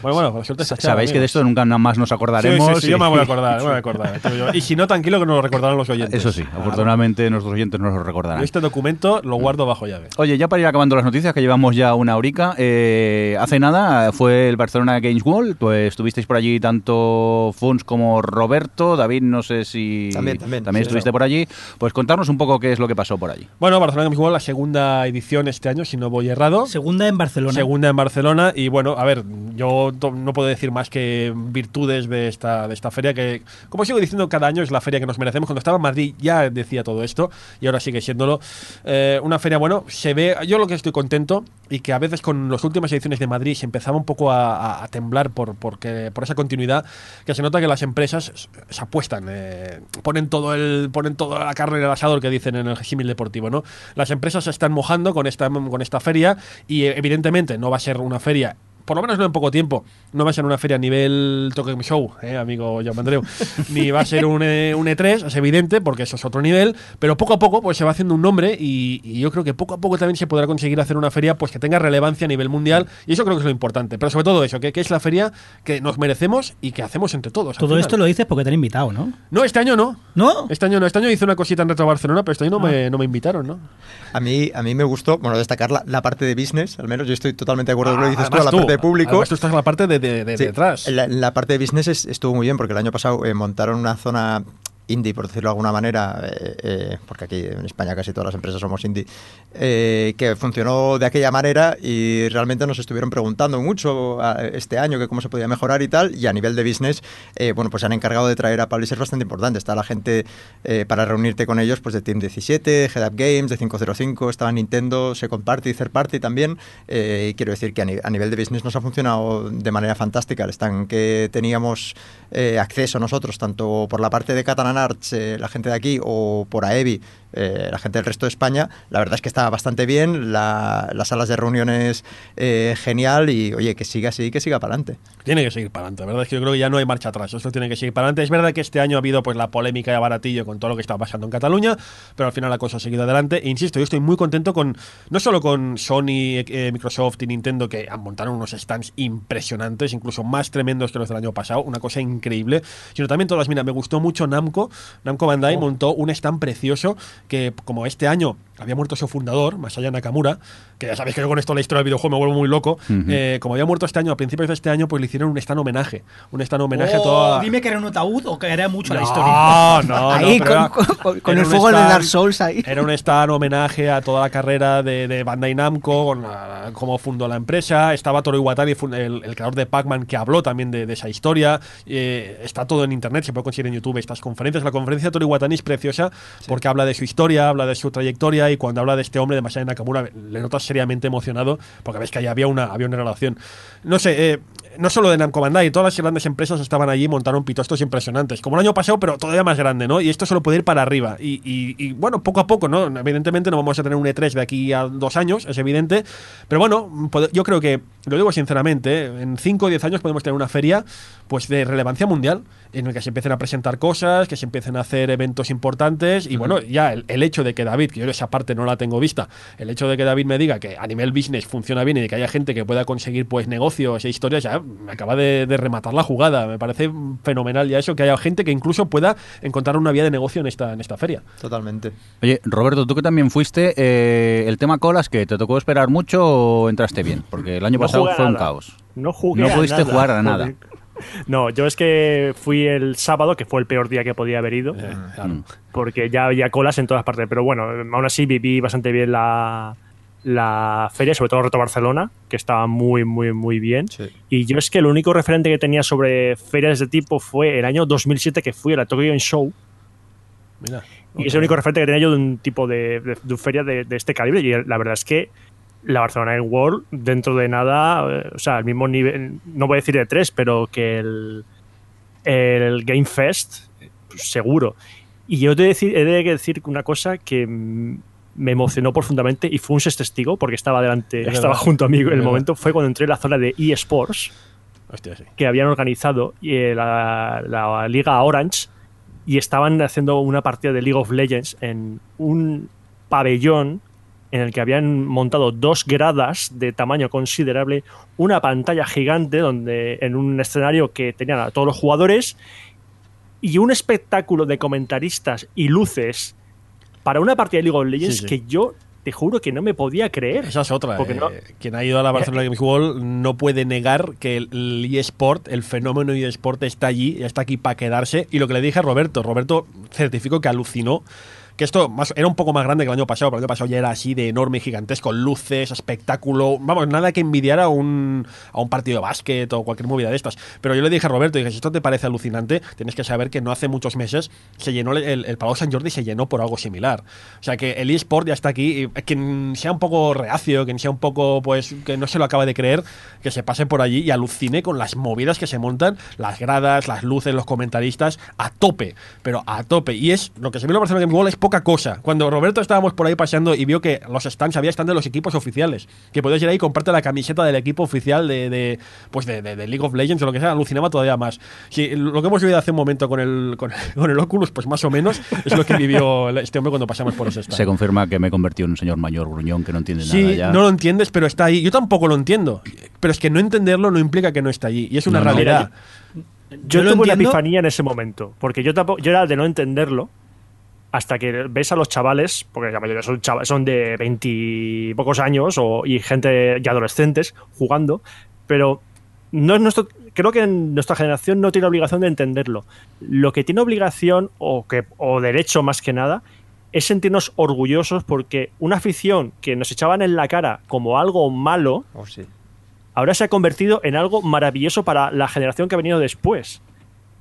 Bueno, bueno, por suerte Sabéis que de esto nunca nada más nos Sí, acordaremos. sí, sí, yo y- me voy a acordar, me voy a acordar. yo. Y si no, tranquilo que nos lo recordarán los oyentes. Eso sí, Claro. afortunadamente nuestros oyentes nos lo Yo recordarán. este documento lo guardo bajo llave. Oye, ya para ir acabando las noticias, que llevamos ya una horica, eh, hace nada fue el Barcelona Games World, pues estuvisteis por allí tanto Funs como Roberto, David no sé si También, también, sí, estuviste claro. por allí, pues contarnos un poco qué es lo que pasó por allí. Bueno, Barcelona Games World, la segunda edición edición este año, si no voy errado. Segunda en Barcelona. Segunda en Barcelona y bueno, a ver, yo no puedo decir más que virtudes de esta, de esta feria que, como sigo diciendo, cada año es la feria que nos merecemos. Cuando estaba en Madrid ya decía todo esto y ahora sigue siéndolo. Eh, una feria, bueno, se ve, yo lo que estoy contento y que a veces con las últimas ediciones de Madrid se empezaba un poco a, a- a temblar por, porque, por esa continuidad, que se nota que las empresas se apuestan, eh, ponen todo el ponen toda la carne en el asador que dicen en el símil deportivo, ¿no? Las empresas se están mojando con esta, con esta feria y evidentemente no va a ser una feria por lo menos no en poco tiempo, no va a ser una feria a nivel Tokyo Game Show, eh, amigo Jaume Andreu, ni va a ser un, E- un E3, es evidente, porque eso es otro nivel, pero poco a poco pues se va haciendo un nombre y, y yo creo que poco a poco también se podrá conseguir hacer una feria pues que tenga relevancia a nivel mundial y eso creo que es lo importante, pero sobre todo eso, que, que es la feria que nos merecemos y que hacemos entre todos. Todo esto lo dices porque te han invitado, ¿no? No, este año no. ¿No? Este año no, este año hice una cosita en Retro Barcelona, pero este año no, Ah. me, no me invitaron, ¿no? A mí, a mí me gustó, bueno, destacar la, la parte de business, al menos yo estoy totalmente de acuerdo con lo que dices tú, Además la parte de público. además tú estás en la parte de, de- de Sí, detrás. La, parte de business es- estuvo muy bien porque el año pasado eh, montaron una zona indie, por decirlo de alguna manera, eh, eh, porque aquí en España casi todas las empresas somos indie, eh, que funcionó de aquella manera y realmente nos estuvieron preguntando mucho a- este año que cómo se podía mejorar y tal, y a nivel de business, eh, bueno, pues se han encargado de traer a publishers bastante importantes. Está la gente eh, para reunirte con ellos, pues de Team 17, Head Up Games, de 505, estaba Nintendo, Second Party, Third Party también, eh, y quiero decir que a, ni- a nivel de business nos ha funcionado de manera fantástica. El stand que teníamos acceso nosotros, tanto por la parte de Catalan Eh, la gente de aquí, o por AEBI, eh, la gente del resto de España, la verdad es que estaba bastante bien, la- las salas de reuniones eh, genial y oye, que siga así, que siga para adelante. Tiene que seguir para adelante, la verdad es que yo creo que ya no hay marcha atrás, esto tiene que seguir para adelante. Es verdad que este año ha habido pues la polémica de Baratillo con todo lo que está pasando en Cataluña, pero al final la cosa ha seguido adelante. E insisto, yo estoy muy contento con, no solo con Sony, eh, Microsoft y Nintendo, que han montado unos stands impresionantes, incluso más tremendos que los del año pasado, una cosa increíble, sino también todas, mira, me gustó mucho Namco, Namco Bandai montó un stand precioso que como este año había muerto su fundador, Masaya Nakamura, que ya sabéis que yo con esto la historia del videojuego me vuelvo muy loco, eh, como había muerto este año, a principios de este año, pues le hicieron un stand homenaje, un stand homenaje a Oh, toda... Dime que era un ataúd o que era mucho la historia. no, ahí no, con, era- con- con- con era el fuego de Dark Souls ahí. Era un stand homenaje a toda la carrera de, de Bandai Namco, con la- cómo fundó la empresa. Estaba Toru Iwatani, fun- el, el creador de Pac-Man, que habló también de, de esa historia. Eh, está todo en internet, se puede conseguir en YouTube estas conferencias. La conferencia de Toru Iwatani es preciosa porque habla de su historia, habla de su trayectoria y cuando habla de este hombre, de Masaya Nakamura, le notas seriamente emocionado porque ves que ahí había una, había una relación. No sé, eh, no solo de Namco Bandai, todas las grandes empresas estaban allí y montaron pitostos impresionantes, como el año pasado, pero todavía más grande, ¿no? Y esto solo puede ir para arriba. Y, y- y, bueno, poco a poco, ¿no? Evidentemente no vamos a tener un E3 de aquí a dos años, es evidente, pero bueno, yo creo que, lo digo sinceramente, ¿eh? en 5 o 10 años podemos tener una feria pues de relevancia mundial, en el que se empiecen a presentar cosas, que se empiecen a hacer eventos importantes, y bueno, ya el, el hecho de que David, que yo esa parte no la tengo vista, el hecho de que David me diga que a nivel business funciona bien y de que haya gente que pueda conseguir pues negocios e historias, ya acaba de, de rematar la jugada. Me parece fenomenal ya eso, que haya gente que incluso pueda encontrar una vía de negocio en esta, en esta feria. Totalmente. Oye, Roberto, tú que también fuiste, eh, el tema colas, que ¿Te tocó esperar mucho o entraste bien? Porque el año No pasado fue un caos. No jugué No a pudiste nada, jugar a nada. porque- No, yo es que fui el sábado, que fue el peor día que podía haber ido, Eh, claro. Mm. porque ya había colas en todas partes. Pero bueno, aún así viví bastante bien la, la feria, sobre todo Reto Barcelona, que estaba muy, muy, muy bien. Sí. Y yo es que el único referente que tenía sobre ferias de tipo fue el año 2007, que fui a la Tokyo Game Show. Mira. Y es el único referente que tenía yo de un tipo de, de- de feria de, de este calibre. Y la verdad es que la Barcelona Game World, dentro de nada, eh, o sea, al mismo nivel, no voy a decir de tres, pero que el, el Game Fest, seguro. Y yo decir, he de decir una cosa que me emocionó profundamente y fue un testigo porque estaba delante, Es estaba verdad. junto a mí en el momento, fue cuando entré en la zona de eSports Hostia, sí. que habían organizado eh, la, la Liga Orange y estaban haciendo una partida de League of Legends en un pabellón en el que habían montado dos gradas de tamaño considerable, una pantalla gigante donde en un escenario que tenían a todos los jugadores y un espectáculo de comentaristas y luces para una partida de League of Legends Sí, sí. que yo te juro que no me podía creer. Esa es otra. Porque eh, no- Quien ha ido a la Barcelona Games World no puede negar que el, eSport, el fenómeno eSport está allí, está aquí para quedarse. Y lo que le dije a Roberto, Roberto certificó que alucinó que esto más, era un poco más grande que el año pasado, pero el año pasado ya era así de enorme, gigantesco, luces, espectáculo, vamos, nada que envidiar a un, a un partido de básquet o cualquier movida de estas. Pero yo le dije a Roberto, dije, si esto te parece alucinante, tienes que saber que no hace muchos meses se llenó el, el, Palau San Jordi se llenó por algo similar. O sea que el eSport ya está aquí, y quien sea un poco reacio, quien sea un poco, pues, que no se lo acaba de creer, que se pase por allí y alucine con las movidas que se montan, las gradas, las luces, los comentaristas, a tope, pero a tope. Y es, lo que se vio en la Barcelona Game World es poca cosa. Cuando Roberto estábamos por ahí paseando y vio que los stands, había stand de los equipos oficiales, que podías ir ahí y comprarte la camiseta del equipo oficial de, de pues de, de- de League of Legends o lo que sea, alucinaba todavía más. Sí, lo que hemos vivido hace un momento con el, con, con el Oculus, pues más o menos, es lo que vivió este hombre cuando pasamos por ese stand. Se confirma que me he convertido en un señor mayor gruñón que no entiende nada Sí, ya. no lo entiendes, pero está ahí. Yo tampoco lo entiendo. Pero es que no entenderlo no implica que no está allí. Y es una No, no. realidad. Yo, Yo lo tuve una epifanía en ese momento, porque yo tampoco, yo era de no entenderlo hasta que ves a los chavales, porque la mayoría son, chava- son de 20 y pocos años o, y gente y adolescentes jugando, pero no es nuestro, creo que en nuestra generación no tiene obligación de entenderlo. Lo que tiene obligación o, que, o derecho más que nada es sentirnos orgullosos porque una afición que nos echaban en la cara como algo malo, Oh, sí. ahora se ha convertido en algo maravilloso para la generación que ha venido después.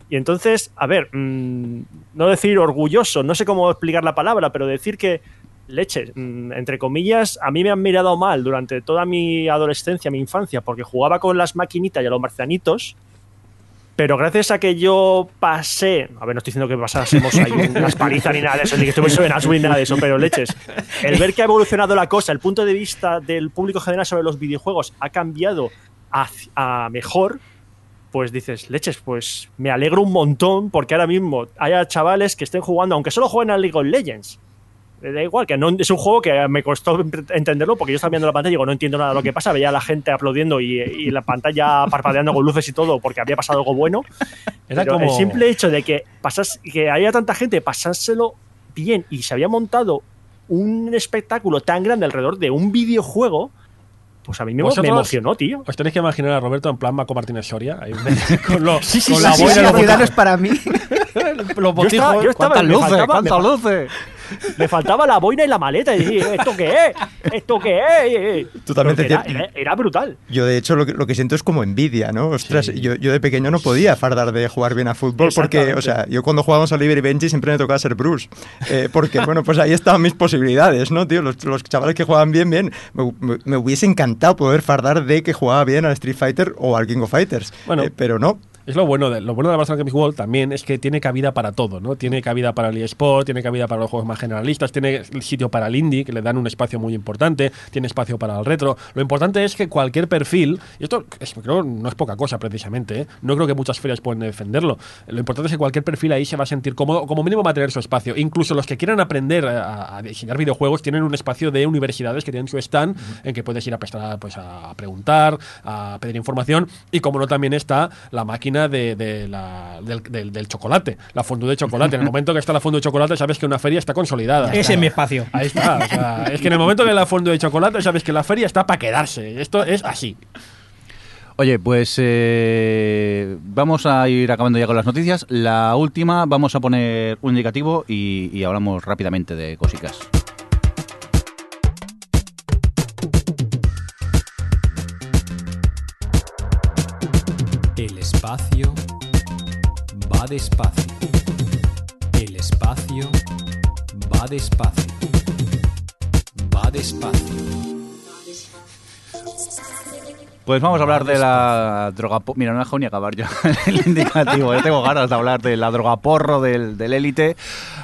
Y entonces, a ver, mm, no decir orgulloso, no sé cómo explicar la palabra, pero decir que, leche, mm, entre comillas, a mí me han mirado mal durante toda mi adolescencia, mi infancia, porque jugaba con las maquinitas y a los marcianitos, pero gracias a que yo pasé, a ver, no estoy diciendo que pasásemos ahí unas palizas ni nada de eso, ni que estuviese en Ashwin, nada de eso, pero leches, el ver que ha evolucionado la cosa, el punto de vista del público general sobre los videojuegos ha cambiado a, a mejor, pues dices, leches, pues me alegro un montón porque ahora mismo haya chavales que estén jugando, aunque solo jueguen a League of Legends. Me Da igual, que no, es un juego que me costó entenderlo porque yo estaba viendo la pantalla y digo, no entiendo nada de lo que pasa. Veía a la gente aplaudiendo y, y la pantalla parpadeando con luces y todo porque había pasado algo bueno. Era Pero como. el simple hecho de que, pasas, que haya tanta gente pasárselo bien y se había montado un espectáculo tan grande alrededor de un videojuego, pues a mí me, me emocionó, tío. Os tenéis que imaginar a Roberto en plan Marco Martínez Soria. ahí, con lo- Sí, sí, con sí, la sí, sí, y la los ciudad no es botijos- para mí. los Yo estaba, botijos. yo estaba- ¿Cuántas me luces? faltaba- ¿Cuántas me, luces? me faltaba la boina y la maleta y dije, ¿esto qué es? ¿Esto qué es? Totalmente era, era- era brutal. Yo, de hecho, lo que, lo que siento es como envidia, ¿no? Ostras, yo, yo de pequeño no podía fardar de jugar bien a fútbol porque, o sea, yo cuando jugábamos a Libre y Benji siempre me tocaba ser Bruce. Eh, porque, bueno, pues ahí estaban mis posibilidades, ¿no, tío? Los, los chavales que jugaban bien, bien. Me, me- me hubiese encantado poder fardar de que jugaba bien al Street Fighter o al King of Fighters. Bueno. Eh, pero no. Es lo bueno de lo bueno de la Barcelona Games World también es que tiene cabida para todo, ¿no? Tiene cabida para el eSport, tiene cabida para los juegos más generalistas, tiene sitio para el indie, que le dan un espacio muy importante, tiene espacio para el retro. Lo importante es que cualquier perfil, y esto es- creo no es poca cosa precisamente, ¿eh? no creo que muchas ferias puedan defenderlo. Lo importante es que cualquier perfil ahí se va a sentir cómodo, como mínimo va a tener su espacio. Incluso los que quieran aprender a, a diseñar videojuegos tienen un espacio de universidades que tienen su stand en que puedes ir a prestar, pues a preguntar, a pedir información y como no también está la máquina de, de la- del, del- del chocolate, la fondue de chocolate. En el momento que está la fondue de chocolate sabes que una feria está consolidada. Ese es mi espacio. Ahí está. o sea, es que en el momento que la fondue de chocolate sabes que la feria está para quedarse. Esto es así. Oye, pues eh, vamos a ir acabando ya con las noticias. La última, vamos a poner un indicativo y, y hablamos rápidamente de cositas. Va despacio. El espacio va despacio. Va despacio. Pues vamos a hablar de la droga... Mira, no he dejado ni acabar yo el indicativo. Yo tengo ganas de hablar de la droga porro del del élite.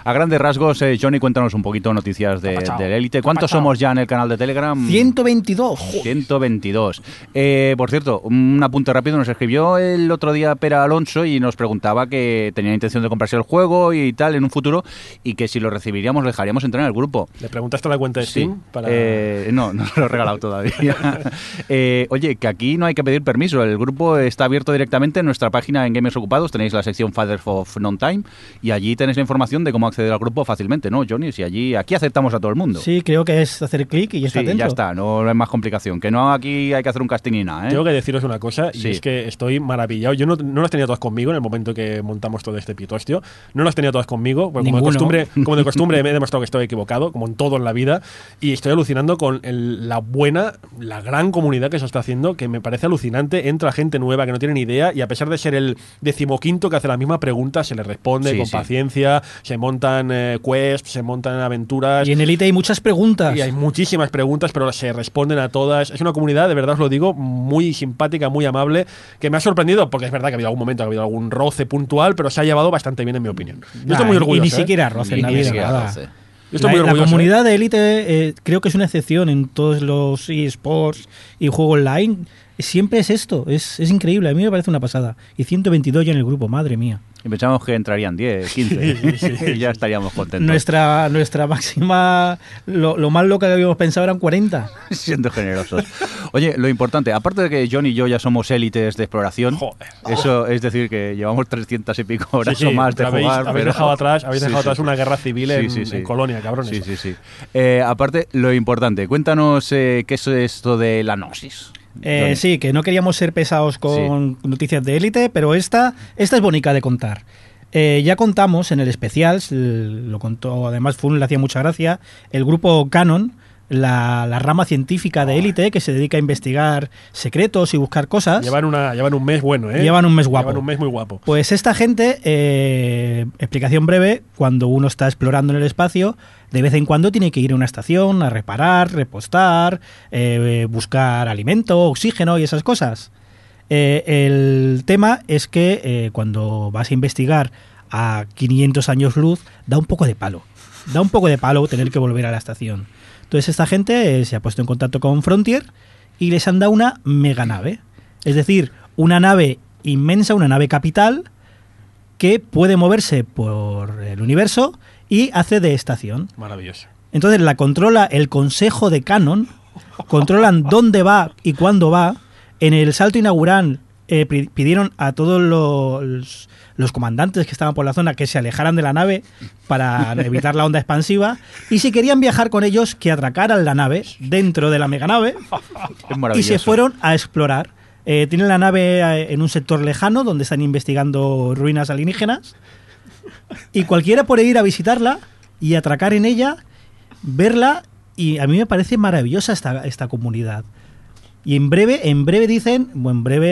A grandes rasgos, eh, Johnny, cuéntanos un poquito noticias de- del élite. ¿Cuántos somos ya en el canal de Telegram? 122. jo. 122. Eh, por cierto, un apunte rápido. Nos escribió el otro día Pera Alonso y nos preguntaba que tenía intención de comprarse el juego y tal en un futuro y que si lo recibiríamos lo dejaríamos entrar en el grupo. Le preguntaste la cuenta de Sí. Steam para. Eh, no, no se lo he regalado todavía. Eh, oye, que aquí no hay que pedir permiso. El grupo está abierto directamente en nuestra página en Gamers Ocupados. Tenéis la sección Fathers of Non-Time y allí tenéis la información de cómo acceder al grupo fácilmente, ¿no, Johnny? Si allí, aquí aceptamos a todo el mundo. Sí, creo que es hacer clic y ya está Sí, dentro. ya está, no es más complicación. Que no aquí hay que hacer un casting ni nada, ¿eh? Tengo que deciros una cosa, y Sí. es que estoy maravillado. Yo no, no las tenía todas conmigo en el momento que montamos todo este pitostio. No las tenía todas conmigo, porque como de, costumbre, como de costumbre me he demostrado que estoy equivocado, como en todo en la vida. Y estoy alucinando con el- la buena, la gran comunidad que se está haciendo, que me parece alucinante. Entra gente nueva que no tiene ni idea, y a pesar de ser el decimoquinto que hace la misma pregunta, se le responde Sí, con sí. paciencia, se montan eh, quests, se montan aventuras. Y en Elite hay muchas preguntas. Y hay muchísimas preguntas, pero se responden a todas. Es una comunidad, de verdad os lo digo, muy simpática, muy amable, que me ha sorprendido, porque es verdad que ha habido algún momento, que ha habido algún roce puntual, pero se ha llevado bastante bien, en mi opinión. Yo Nah, estoy muy y- orgulloso. Y ni ¿eh? siquiera roce en Ni- la ni vida. siquiera nada. roce. Estoy la, muy la orgulloso. ¿eh? comunidad de Elite eh, creo que es una excepción en todos los eSports y juego online. Siempre es esto, es, es increíble, a mí me parece una pasada. Y 122 ya en el grupo, madre mía. Y pensamos que entrarían 10, 15 y ya estaríamos contentos. Nuestra, nuestra máxima, lo, lo más loca que habíamos pensado eran 40. Siendo generosos. Oye, lo importante, aparte de que John y yo ya somos élites de exploración, Joder. eso es decir que llevamos 300 y pico horas Sí, o más de habéis, jugar. habéis pero- dejado atrás, habéis dejado atrás una guerra civil en Colonia, cabrones. Sí, sí, sí. Eh, aparte, lo importante, cuéntanos eh, qué es esto de la gnosis. Eh, sí, que no queríamos ser pesados con noticias de élite, pero esta, esta es bonita de contar. Eh, ya contamos en el especial, lo contó, además Fun le hacía mucha gracia, el grupo Canon, la, la rama científica de élite que se dedica a investigar secretos y buscar cosas. Llevan, una, llevan un mes bueno, ¿eh? Llevan un mes guapo. Llevan un mes muy guapo. Pues esta gente, eh, explicación breve, cuando uno está explorando en el espacio, de vez en cuando tiene que ir a una estación a reparar, repostar, eh, buscar alimento, oxígeno y esas cosas. Eh, el tema es que eh, cuando vas a investigar a 500 años luz, da un poco de palo. Da un poco de palo tener que volver a la estación. Entonces esta gente eh, se ha puesto en contacto con Frontier y les han dado una mega nave. Es decir, una nave inmensa, una nave capital, que puede moverse por el universo y hace de estación. Maravilloso. Entonces la controla el consejo de Canon, controlan dónde va y cuándo va. En el salto inaugural eh, pi- pidieron a todos los, los comandantes que estaban por la zona que se alejaran de la nave para evitar la onda expansiva. Y si querían viajar con ellos, que atracaran la nave dentro de la meganave y se fueron a explorar. Eh, tienen la nave eh, en un sector lejano donde están investigando ruinas alienígenas. Y cualquiera puede ir a visitarla y atracar en ella, verla. Y a mí me parece maravillosa esta, esta comunidad. Y en breve, en breve dicen, bueno, en breve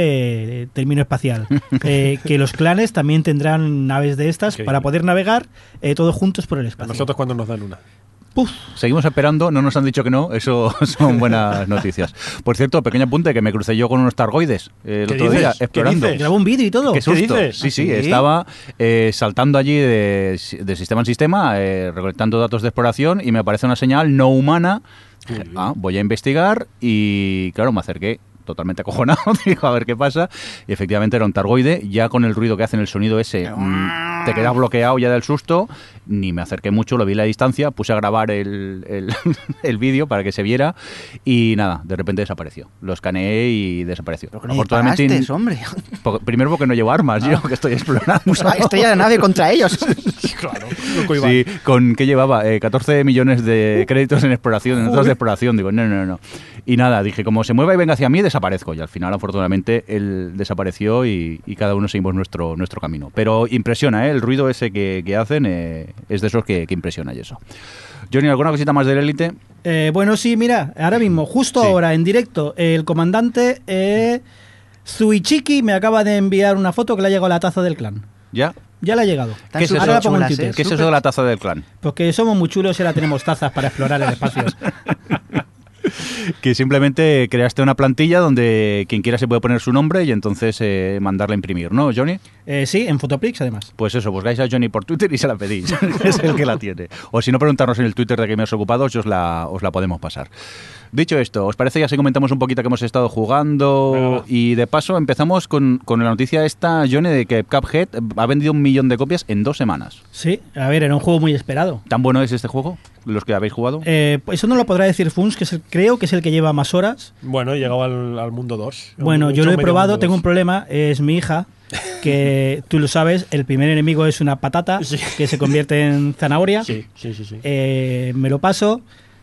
eh, término espacial, eh, que los clanes también tendrán naves de estas Increíble. para poder navegar eh, todos juntos por el A espacio. nosotros cuando nos dan una. Puf. Seguimos esperando, no nos han dicho que no, eso son buenas noticias. Por cierto, pequeño apunte que me crucé yo con unos targoides eh, el ¿Qué otro dices? día ¿Qué explorando. dices? Grabó un vídeo y todo. Qué susto. dices? Sí, sí, ¿Ah, sí? estaba eh, saltando allí de, de sistema en sistema, eh, recolectando datos de exploración y me aparece una señal no humana. Dije, ah, voy a investigar y claro, me acerqué totalmente acojonado, dijo a ver qué pasa. Y efectivamente era un targoide, ya con el ruido que hacen el sonido ese, mm, te quedas bloqueado ya del susto, ni me acerqué mucho, lo vi a la distancia, puse a grabar el, el, el vídeo para que se viera y nada, de repente desapareció, lo escaneé y desapareció. Pero que disparaste, hombre. Primero porque no llevo armas, yo que estoy explorando. Ah, Estrella la nave contra ellos. Claro. Sí, con ¿qué llevaba? Eh, 14 millones de créditos en exploración, en notas de exploración. Digo, no, no, no. Y nada, dije, como se mueva y venga hacia mí, desaparezco. Y al final, afortunadamente, él desapareció y, y cada uno seguimos nuestro, nuestro camino. Pero impresiona, ¿eh? El ruido ese que, que hacen eh, es de esos que, que impresiona y eso. Johnny, ¿alguna cosita más del élite? Eh, bueno, sí, mira, ahora mismo, justo Sí. ahora, en directo, el comandante eh, Zuichiki me acaba de enviar una foto que le ha llegado la taza del clan. ¿Ya? Ya le ha llegado. ¿Qué es eso? Ahora la pongo en chulas, Twitter. ¿eh? ¿Qué es eso de la taza del clan? Porque somos muy chulos y ahora tenemos tazas para explorar el espacio. Que simplemente creaste una plantilla donde quien quiera se puede poner su nombre y entonces eh, mandarla a imprimir, ¿no, Johnny? Eh, sí, en Fotoprix además. Pues eso, buscáis a Johnny por Twitter y se la pedís. es el que la tiene. O si no, preguntarnos en el Twitter de Gamers Ocupados y os la, os la podemos pasar. Dicho esto, ¿os parece ya si comentamos un poquito que hemos estado jugando? Y de paso empezamos con, con la noticia esta, Johnny, de que Cuphead ha vendido un millón de copias en dos semanas. Sí, a ver, era un juego muy esperado. ¿Tan bueno es este juego? los que habéis jugado? Eh, pues eso no lo podrá decir Funs, que es el- creo que es el que lleva más horas. Bueno, he llegado al, al mundo 2. Bueno, yo lo he probado, tengo un problema, es mi hija, que tú lo sabes, el primer enemigo es una patata Sí. que se convierte en zanahoria. Sí, sí, sí. sí. Eh, me lo paso.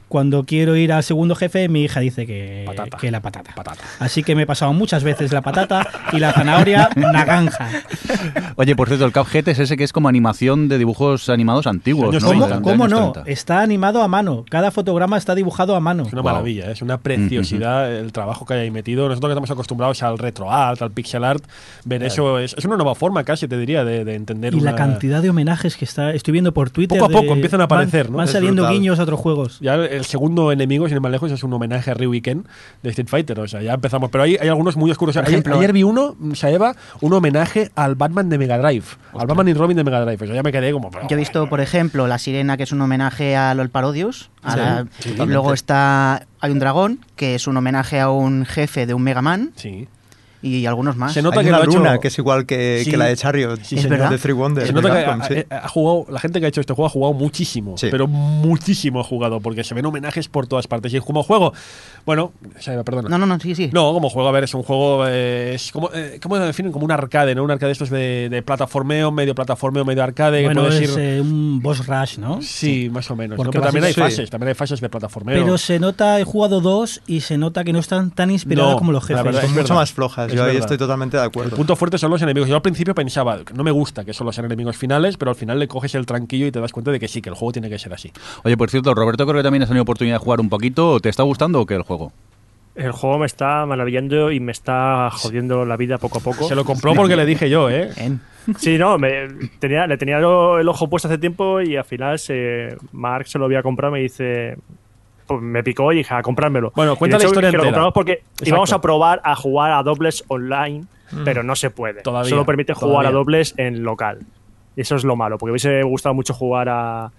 Cuando quiero ir al segundo jefe, mi hija dice que, Patata. que la patata. Patata. Así que me he pasado muchas veces la patata y la zanahoria naranja. Oye, por cierto, el Cuphead es ese que es como animación de dibujos animados antiguos, ¿no? ¿Cómo, cómo no? 30. Está animado a mano. Cada fotograma está dibujado a mano. Es una Wow. maravilla, ¿eh? es una preciosidad el trabajo que hay ahí metido. Nosotros que estamos acostumbrados al retro art, al pixel art, ver eso es, es una nueva forma casi, te diría, de, de entender Y la cantidad de homenajes que está estoy viendo por Twitter. Poco a de- poco empiezan a aparecer, van- ¿no? Van Es saliendo brutal. guiños a otros juegos. Ya el segundo enemigo, sin ir más lejos, es un homenaje a Ryuken de Street Fighter. O sea, ya empezamos. Pero hay, hay algunos muy oscuros. Por Ayer- ejemplo- ayer vi uno, Saeva, un homenaje al Batman de Mega Drive. Al Batman y Robin de Mega Drive. O sea, ya me quedé como. Yo he visto, por ejemplo, la sirena, que es un homenaje a LOL Parodius. a Sí, la- sí, y luego está. Hay un dragón, que es un homenaje a un jefe de un Mega Man. Sí. Y algunos más. Se nota Hay que una lo ha hecho- luna que es igual que, Sí. que la de Chariot, Sí, Es señor. verdad. de Three Wonders. Se nota que Capcom, ha, sí. ha- ha jugado, la gente que ha hecho este juego ha jugado muchísimo, Sí. pero muchísimo ha jugado, porque se ven homenajes por todas partes. Y como juego, bueno, Saeva, perdona. No, no, no, sí, sí. No, como juego, a ver, es un juego. eh, es como, eh, ¿Cómo lo definen? Como un arcade, ¿no? Un arcade de estos de, de plataformeo, medio plataformeo, medio arcade. Bueno, que es ir. eh, un boss rush, ¿no? sí, más o menos. ¿no? Porque Pero también hay fases, también hay fases de plataformeo. Pero se nota, he jugado dos y se nota que no están tan inspiradas No, como los la jefes. verdad Son es mucho verdad. más flojas. Es Yo ahí verdad. estoy totalmente de el acuerdo. punto fuerte son los enemigos. Yo al principio pensaba, que no me gusta que solo sean enemigos finales, pero al final le coges el tranquillo y te das cuenta de que sí, que el juego tiene que ser así. Oye, por cierto, Roberto, creo que también has tenido oportunidad de jugar un poquito. ¿Te está gustando o qué el juego? El juego me está maravillando y me está jodiendo la vida poco a poco. Se lo compró porque le dije yo, ¿eh? En- Sí, no, me, tenía, le tenía el ojo puesto hace tiempo y al final se, Mark se lo había comprado me dice... Pues me picó y dije, a comprármelo. Bueno, cuenta la hecho, historia que lo entera. compramos porque Exacto. Mm. íbamos a probar a jugar a dobles online, pero no se puede. Todavía, Solo permite jugar todavía. a dobles en local. Y eso es lo malo, porque hubiese gustado mucho jugar a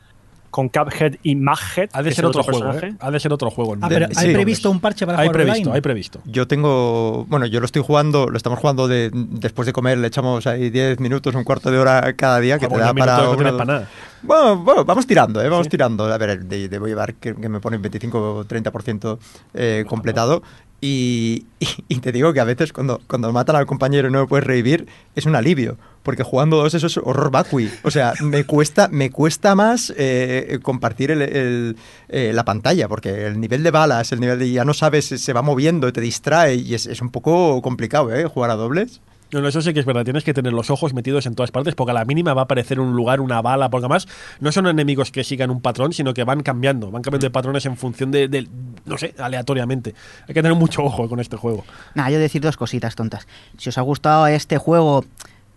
con Cuphead y Maghead. Ha de ser otro juego. ¿eh? Ha de ser otro juego. Ah, pero ¿hay sí. previsto un parche para Hay jugar previsto, online? hay previsto. Yo tengo, bueno, yo lo estoy jugando, lo estamos jugando de, después de comer, le echamos ahí 10 minutos, un cuarto de hora cada día, que Ah, te da para... no una- para nada. Bueno, bueno, vamos tirando, ¿eh? vamos Sí. tirando. A ver, de- debo llevar que, que me ponen 25 o 30% eh, completado. Y, te digo que a veces cuando, cuando matan al compañero y no me puedes revivir, es un alivio. Porque jugando dos eso es horror vacui. O sea, me cuesta, me cuesta más eh, compartir el- eh, la pantalla. Porque el nivel de balas, el nivel de ya no sabes, se va moviendo, te distrae. Y es, es un poco complicado, ¿eh? Jugar a dobles. No, no, eso sí que es verdad. Tienes que tener los ojos metidos en todas partes porque a la mínima va a aparecer un lugar, una bala, porque además no son enemigos que sigan un patrón, sino que van cambiando. Van cambiando de patrones en función de, de- no sé, aleatoriamente. Hay que tener mucho ojo con este juego. Nada, yo decir dos cositas tontas. Si os ha gustado este juego,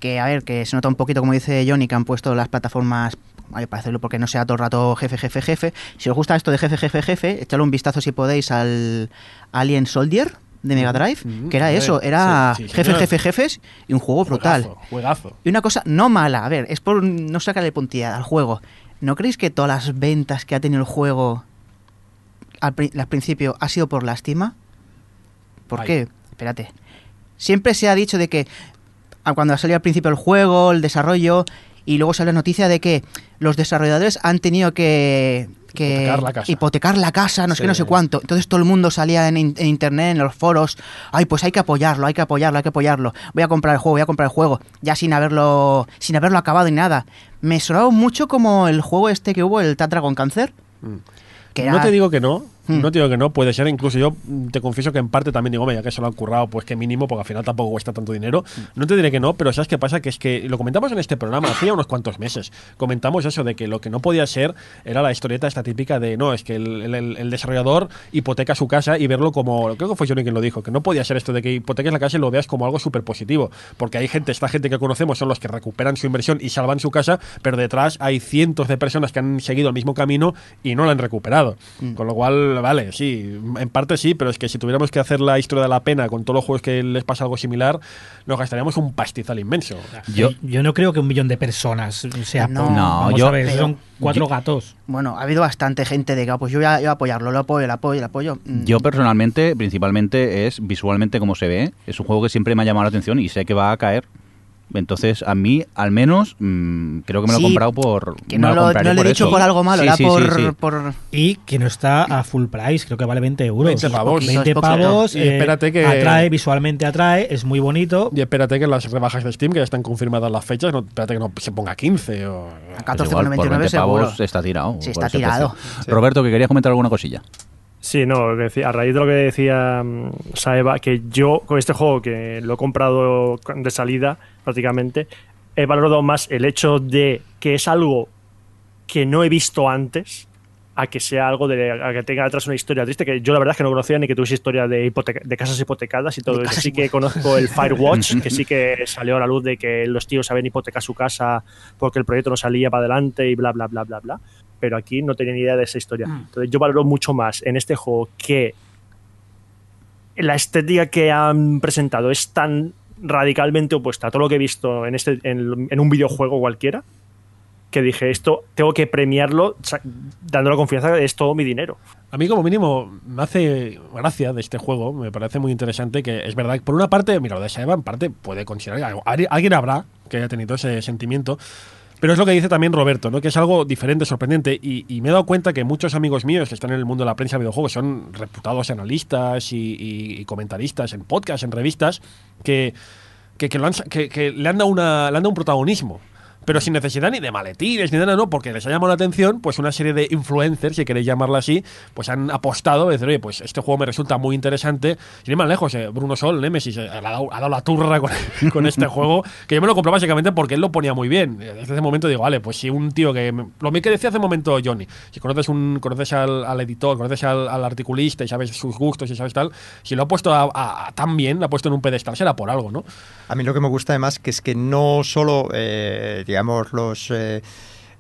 que a ver, que se nota un poquito, como dice Johnny, que han puesto las plataformas vale, para hacerlo porque no sea todo el rato jefe, jefe, jefe. Si os gusta esto de jefe, jefe, jefe, echadle un vistazo si podéis al Alien Soldier de Mega Drive, Mm, que era eso, era sí, sí, jefe, jefe, jefes y un juego brutal. Juegazo, juegazo. Y una cosa no mala, a ver, es por no sacarle puntilla al juego. ¿No creéis que todas las ventas que ha tenido el juego al, al principio ha sido por lástima? ¿Por Ay. qué? Espérate. Siempre se ha dicho de que ah, cuando salió al principio el juego, el desarrollo, y luego sale la noticia de que los desarrolladores han tenido que, que Hipotecar la casa. hipotecar la casa, no sé Sí. qué, no sé cuánto. Entonces todo el mundo salía en, in- en internet, en los foros, ay, pues hay que apoyarlo, hay que apoyarlo, hay que apoyarlo. Voy a comprar el juego, voy a comprar el juego, ya sin haberlo, sin haberlo acabado ni nada. Me sonaba mucho como el juego este que hubo, el Tat Dragon Cancer. Mm. Que No te digo que no, Hmm. no te digo que no, puede ser, incluso yo mm, te confieso que en parte también digo, "Hombre, ya que se lo han currado, pues que mínimo, porque al final tampoco cuesta tanto dinero. No te diré que no, pero ¿sabes qué pasa? Que es que lo comentamos en este programa hacía unos cuantos meses. Comentamos eso de que lo que no podía ser era la historieta esta típica de, no, es que el, el- el desarrollador hipoteca su casa y verlo como, creo que fue Johnny quien lo dijo, que no podía ser esto de que hipoteques la casa y lo veas como algo súper positivo, porque hay gente, esta gente que conocemos son los que recuperan su inversión y salvan su casa, pero detrás hay cientos de personas que han seguido el mismo camino y no lo han recuperado. Con lo cual, vale, sí, en parte sí, pero es que si tuviéramos que hacer la historia de la pena con todos los juegos que les pasa algo similar, nos gastaríamos un pastizal inmenso. Yo, Yo no creo que un millón de personas sea No, vamos yo- a ver, son cuatro yo- gatos. Bueno, ha habido bastante gente de que, ah, pues yo voy a, yo voy a apoyarlo, lo apoyo, lo apoyo, lo apoyo. Mm. Yo personalmente, principalmente, es visualmente como se ve. Es un juego que siempre me ha llamado la atención y sé que va a caer. Entonces, a mí, al menos, mm, creo que me lo he Sí, comprado por. Que no lo, no lo he dicho eso. por algo malo, Sí, era sí, por, sí. por- Y que no está a full price, creo que vale 20 euros. 20 pavos. 20 Poquito, pavos. Y eh, espérate que- Atrae, visualmente atrae, es muy bonito. Y espérate que las rebajas de Steam, que ya están confirmadas las fechas, no, espérate que no se ponga 15 o... a Pues igual, por 14,99 20 seguro. pavos está tirado. Sí, está tirado. Roberto, que querías comentar alguna cosilla. Sí, no, a raíz de lo que decía mm, Saeva, que yo con este juego que lo he comprado de salida prácticamente, he valorado más el hecho de que es algo que no he visto antes a que sea algo de a que tenga detrás una historia triste que yo la verdad es que no conocía ni que tuviese historia de, hipoteca- de casas hipotecadas y todo eso. Sí que conozco el Firewatch, que sí que salió a la luz de que los tíos habían hipotecado su casa porque el proyecto no salía para adelante y bla, bla, bla, bla, bla. Pero aquí no tenía ni idea de esa historia. Entonces yo valoro mucho más en este juego que la estética que han presentado es tan radicalmente opuesta a todo lo que he visto en, este, en, en un videojuego cualquiera que dije, esto tengo que premiarlo sa- dándole confianza que es todo mi dinero. A mí como mínimo me hace gracia de este juego, me parece muy interesante que es verdad que por una parte, mira, lo de Saeva en parte puede considerar Alguien habrá que haya tenido ese sentimiento, pero es lo que dice también Roberto, ¿no? que es algo diferente, sorprendente, y, me he dado cuenta que muchos amigos míos que están en el mundo de la prensa de videojuegos son reputados analistas y, comentaristas en podcasts, en revistas, que, que- que le, han dado una, le han dado un protagonismo. Pero sin necesidad ni de maletines ni nada, no, porque les ha llamado la atención, pues una serie de influencers, si queréis llamarla así, pues han apostado, de decir, oye, pues este juego me resulta muy interesante. Sin ir más lejos, eh, Bruno Sol, Nemesis, eh, ha dado, ha dado la turra con, este juego, que yo me lo compré básicamente porque él lo ponía muy bien. Eh, Desde ese momento digo, vale, pues si un tío que. Lo que decía hace un momento Johnny, si conoces un conoces al, editor, conoces al, articulista y sabes sus gustos y sabes tal, si lo ha puesto tan bien, lo ha puesto en un pedestal, será por algo, ¿no? A mí lo que me gusta además que es que no solo, eh, digamos, los... eh,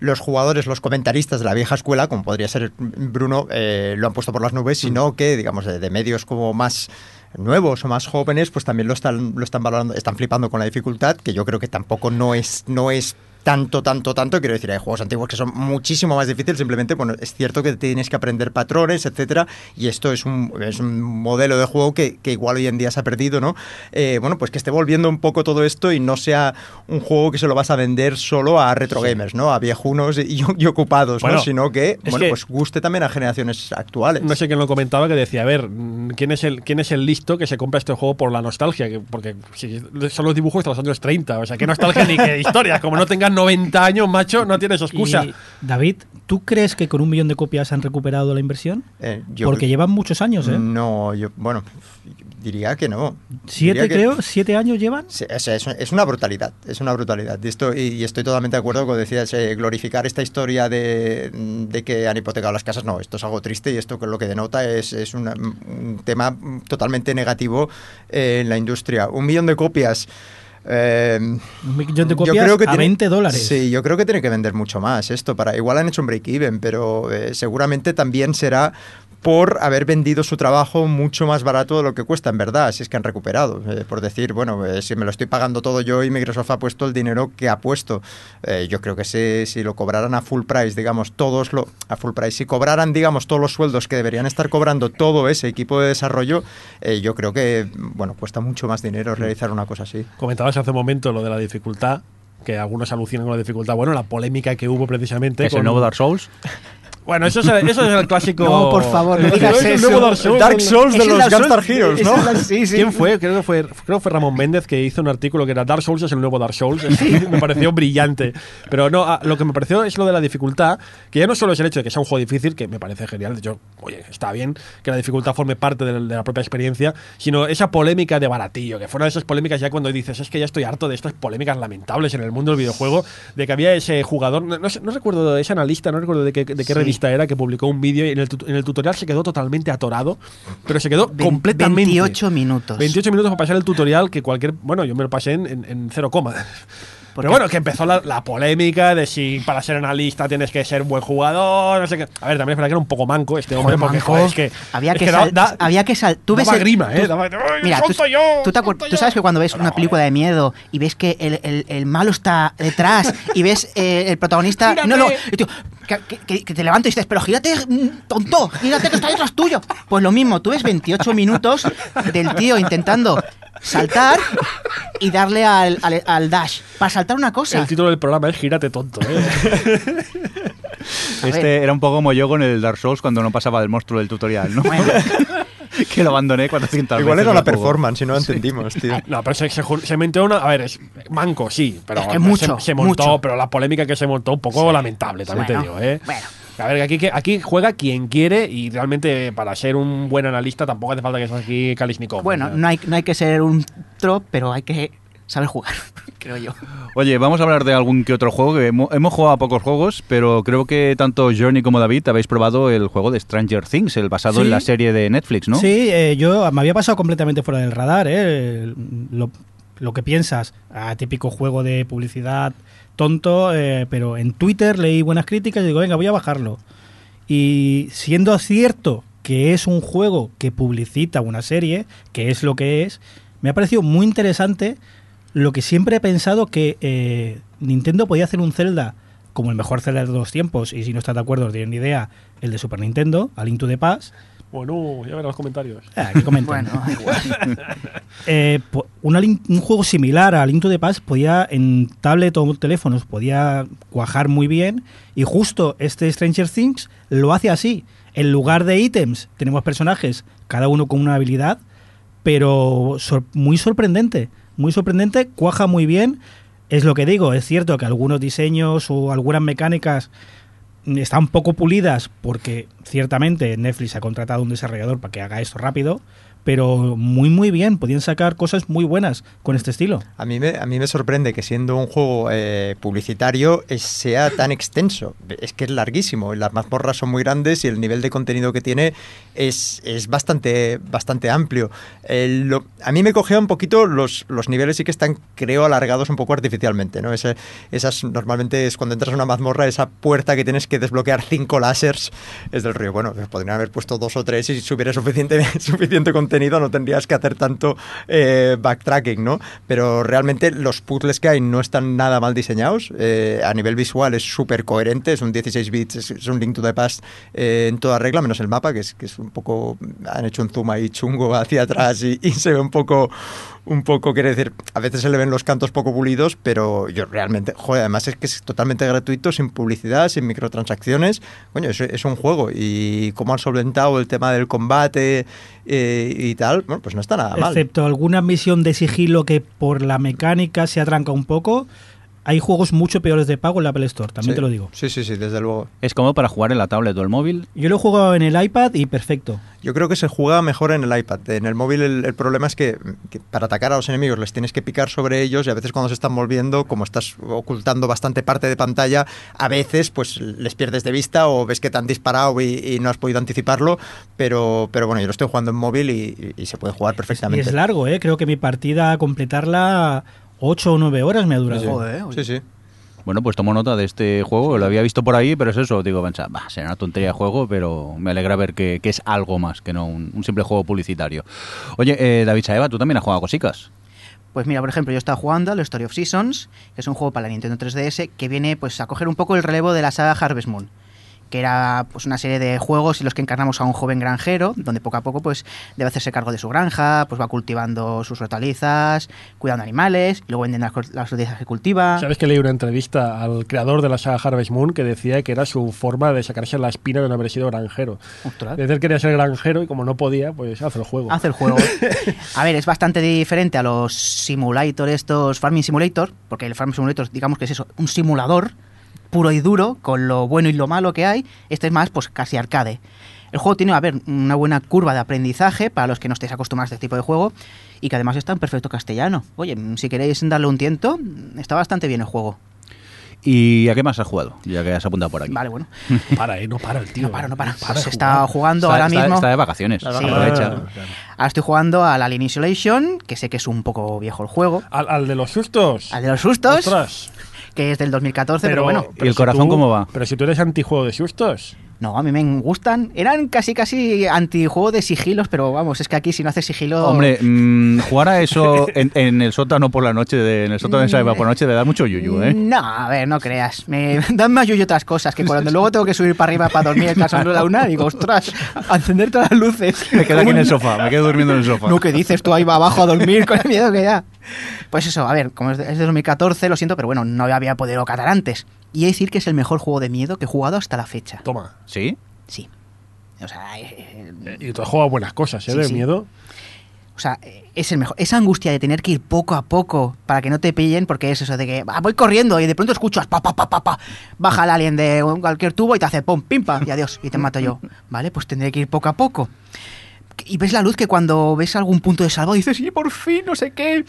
los jugadores, los comentaristas de la vieja escuela, como podría ser Bruno, eh, lo han puesto por las nubes, sino que, digamos, de, de medios como más nuevos o más jóvenes, pues también lo están, lo están valorando, están flipando con la dificultad, que yo creo que tampoco no es, no es tanto, tanto, tanto. Quiero decir, hay juegos antiguos que son muchísimo más difíciles. Simplemente, bueno, es cierto que tienes que aprender patrones, etcétera. Y esto es un, es un modelo de juego que, que igual hoy en día se ha perdido, ¿no? Eh, bueno, pues que esté volviendo un poco todo esto y no sea un juego que se lo vas a vender solo a retro gamers, ¿no? A viejunos y, y ocupados, Bueno, ¿no? Sino que, bueno, que- pues guste también a generaciones actuales. No sé quién lo comentaba que decía, a ver, ¿quién es el, quién es el listo que se compra este juego por la nostalgia? Que- porque si son los dibujos de los años 30, o sea, qué nostalgia ni qué historia. Como no tengas 90 años, macho, no tienes excusa. Y, David, ¿tú crees que con un millón de copias han recuperado la inversión? Eh, yo- Porque llevan muchos años, ¿eh? No, yo, bueno, diría que no. Siete, que- creo, siete años llevan. Es, es- es una brutalidad, es una brutalidad. Y, esto, y, y estoy totalmente de acuerdo con decías, eh, glorificar esta historia de, de que han hipotecado las casas. No, esto es algo triste y esto que lo que denota es, es una- un tema totalmente negativo eh, en la industria. Un millón de copias. Eh, Un millón de yo copias creo que a tiene- 20 dólares. Sí, yo creo que tiene que vender mucho más esto. para Igual han hecho un break-even, pero eh, seguramente también será por haber vendido su trabajo mucho más barato de lo que cuesta en verdad, si es que han recuperado. Eh, por decir, bueno, eh, si me lo estoy pagando todo yo y Microsoft ha puesto el dinero que ha puesto. Eh, yo creo que si, si lo cobraran a full price, digamos, todos lo... A full price, si cobraran, digamos, todos los sueldos que deberían estar cobrando todo ese equipo de desarrollo, eh, yo creo que, bueno, cuesta mucho más dinero realizar una cosa así. Comentabas hace un momento lo de la dificultad, que algunos alucinan con la dificultad. Bueno, la polémica que hubo precisamente. ¿Es el con- nuevo Dark Souls? Bueno, eso es, el- eso es el clásico. No, por favor, no digas eso. nuevo Dark Souls. Dark Souls de los Gunstar Heroes, es ¿no? sí, sí. ¿Quién fue? Creo que fue, creo que fue Ramón Méndez que hizo un artículo que era Dark Souls es el nuevo Dark Souls. me pareció brillante. Pero no, ah, lo que me pareció es lo de la dificultad, que ya no solo es el hecho de que sea un juego difícil, que me parece genial. Yo, oye, está bien que la dificultad forme parte de, de la propia experiencia, sino esa polémica de baratillo, que fuera de esas polémicas ya cuando dices, es que ya estoy harto de estas polémicas lamentables en el mundo del videojuego, de que había ese jugador, no, no no recuerdo, ese analista, no recuerdo de qué, de qué Sí. Era, que publicó un vídeo y en el, en el tutorial se quedó totalmente atorado, pero se quedó Ve- completamente. 28 minutos. 28 minutos para pasar el tutorial que cualquier. Bueno, yo me lo pasé en, en, en cero coma. Porque- Pero bueno, que empezó la, la polémica de si para ser analista tienes que ser buen jugador, no sé qué. A ver, también es verdad que era un poco manco este hombre, porque joder, es que. Había es que, da- sal- da- había que sal- tú ves el- grima, tú- ¿eh? Daba- ¡Ay, Mira, tú, yo, tú te sabes que cuando ves una película de miedo y ves que el, el- el malo está detrás y ves eh, el protagonista. ¡Gírate! No, no, tú, que, que- que- que te levantas y dices, pero gírate, mm, tonto, gírate que está detrás tuyo. Pues lo mismo, tú ves 28 minutos del tío intentando saltar y darle al, al- al dash para saltar una cosa. El título del programa es Gírate tonto, ¿eh? Este ver. era un poco como yo con el Dark Souls cuando no pasaba del monstruo del tutorial, ¿no? Bueno, que lo abandoné 400 Igual veces era la performance, si no lo entendimos, tío. No, pero se, se, se montó una. A ver, es manco, sí, pero Es que mucho, se, se montó, mucho. pero la polémica que se montó un poco lamentable, también Bueno, te digo, ¿eh? bueno. A ver, aquí, que- aquí juega quien quiere y realmente para ser un buen analista tampoco hace falta que seas aquí Kalishnikov. bueno o sea. no, hay, no hay que ser un trop, pero hay que saber jugar, creo yo. Oye, vamos a hablar de algún que otro juego. Que hemos, hemos jugado a pocos juegos, pero creo que tanto Journey como David habéis probado el juego de Stranger Things, el basado Sí. en la serie de Netflix, ¿no? Sí, eh, yo me había pasado completamente fuera del radar, ¿eh? Lo, lo que piensas, ah, típico juego de publicidad tonto, eh, pero en Twitter leí buenas críticas y digo, venga, voy a bajarlo. Y siendo cierto que es un juego que publicita una serie, que es lo que es, me ha parecido muy interesante lo que siempre he pensado que eh, Nintendo podía hacer un Zelda como el mejor Zelda de todos los tiempos, y si no estás de acuerdo, no tienen ni idea, el de Super Nintendo, A Link to the Past. Bueno, ya verás los comentarios. Ah, que comenten. Bueno, igual. Eh, una un juego similar a Link to the Past podía en tablet o teléfonos podía cuajar muy bien y justo este Stranger Things lo hace así. En lugar de ítems tenemos personajes, cada uno con una habilidad, pero sor- muy sorprendente, muy sorprendente, cuaja muy bien. Es lo que digo, es cierto que algunos diseños o algunas mecánicas están poco pulidas porque ciertamente Netflix ha contratado un desarrollador para que haga esto rápido, pero muy muy bien, podían sacar cosas muy buenas con este estilo. A mí me, a mí me sorprende que siendo un juego eh, publicitario eh, sea tan extenso. Es que es larguísimo. Las mazmorras son muy grandes y el nivel de contenido que tiene es, es bastante, bastante amplio. El- lo- a mí me cogea un poquito los, los niveles sí que están, creo, alargados un poco artificialmente. ¿no? Ese- esas normalmente es cuando entras a una mazmorra, esa puerta que tienes que desbloquear cinco láseres es del río. Bueno, pues podrían haber puesto dos o tres y si hubiera suficiente, suficiente contenido no tendrías que hacer tanto eh, backtracking, ¿no? Pero realmente los puzzles que hay no están nada mal diseñados. eh, a nivel visual es súper coherente, es un 16 bits, es, un Link to the Past eh, en toda regla, menos el mapa, que es, que es un poco... Han hecho un zoom ahí chungo hacia atrás y se ve un poco... Un poco, quiere decir, a veces se le ven los cantos poco pulidos, pero yo realmente, joder, además es que es totalmente gratuito, sin publicidad, sin microtransacciones. Coño, es, es un juego y cómo han solventado el tema del combate eh, y tal, bueno, pues no está nada mal. Excepto alguna misión de sigilo que por la mecánica se atranca un poco, hay juegos mucho peores de pago en la Apple Store, también Sí. te lo digo. Sí, sí, sí, desde luego. Es como para jugar en la tablet o el móvil. Yo lo he jugado en el iPad y perfecto. Yo creo que se juega mejor en el iPad. En el móvil el, el problema es que, que para atacar a los enemigos les tienes que picar sobre ellos y a veces cuando se están volviendo, como estás ocultando bastante parte de pantalla, a veces pues les pierdes de vista o ves que te han disparado y, y no has podido anticiparlo, pero, pero bueno, yo lo estoy jugando en móvil y, y se puede jugar Y perfectamente. es largo, ¿eh? Creo que mi partida, completarla 8 o 9 horas me ha durado. Sí, sí. Joder, oye. sí, sí. Bueno, pues tomo nota de este juego, lo había visto por ahí, pero es eso, digo, pensaba, "Bah, será una tontería de juego, pero me alegra ver que, que es algo más que no un, un simple juego publicitario. Oye, eh, David Saeva, tú también has jugado a cosicas. Pues mira, por ejemplo, yo estaba jugando al Story of Seasons, que es un juego para la Nintendo 3DS que viene pues a coger un poco el relevo de la saga Harvest Moon, que era pues una serie de juegos en los que encarnamos a un joven granjero, donde poco a poco pues debe hacerse cargo de su granja, pues va cultivando sus hortalizas, cuidando animales, y luego vendiendo las, hortalizas que cultiva. ¿Sabes que leí una entrevista al creador de la saga Harvest Moon que decía que era su forma de sacarse la espina de no haber sido granjero? Ostras. Es decir, quería ser granjero y como no podía, pues hace el juego. Hace el juego. A ver, es bastante diferente a los simulator estos, Farming Simulator, porque el Farming Simulator, digamos que es eso, un simulador puro y duro, con lo bueno y lo malo que hay. Este es más, pues casi arcade. El juego tiene, a ver, una buena curva de aprendizaje para los que no estéis acostumbrados a este tipo de juego y que además está en perfecto castellano. Oye, si queréis darle un tiento, está bastante bien el juego. ¿Y a qué más has jugado? Ya que has apuntado por aquí. Vale, bueno. Para, eh, no para el tío. No para, no para. Pues jugar. está jugando está, ahora está- mismo. está de vacaciones. Sí. aprovecha. Ah, claro. Ahora estoy jugando al Alien Isolation, que sé que es un poco viejo el juego. Al, al de los sustos. Al de los sustos, Ostras. Que es del 2014, pero, bueno. ¿Y el corazón tú- cómo va? Pero si tú eres antijuego de sustos. No, a mí me gustan. Eran casi casi antijuego de sigilos, pero vamos, es que aquí si no haces sigilo... Hombre, mm, jugar a eso en, en el sótano por la noche, de, en el sótano de Saeva por la noche, le da mucho yuyu, ¿eh? No, a ver, no creas. Me dan más yuyo otras cosas, que cuando luego tengo que subir para arriba para dormir en casa de la una, digo, ostras, a encender todas las luces. Me quedo aquí en el sofá, me quedo durmiendo en el sofá. No, ¿qué dices? Tú ahí va abajo a dormir con el miedo que da. Pues eso, a ver, como es de 2014, lo siento, pero bueno, no había podido catar antes. Y he de decir que es el mejor juego de miedo que he jugado hasta la fecha. Toma. ¿Sí? Sí. O sea, eh, eh, Y tú has jugado buenas cosas, ¿eh? Sí, de sí. miedo. o sea, eh, es el mejor. Esa angustia de tener que ir poco a poco para que no te pillen, porque es eso de que "Ah, voy corriendo y de pronto escuchas pa pa pa pa pa, baja el alien de cualquier tubo y te hace pum, pim, pam, y adiós, y te mato yo. Vale, pues tendré que ir poco a poco. Y ves la luz que cuando ves algún punto de salvo dices, y por fin, no sé qué.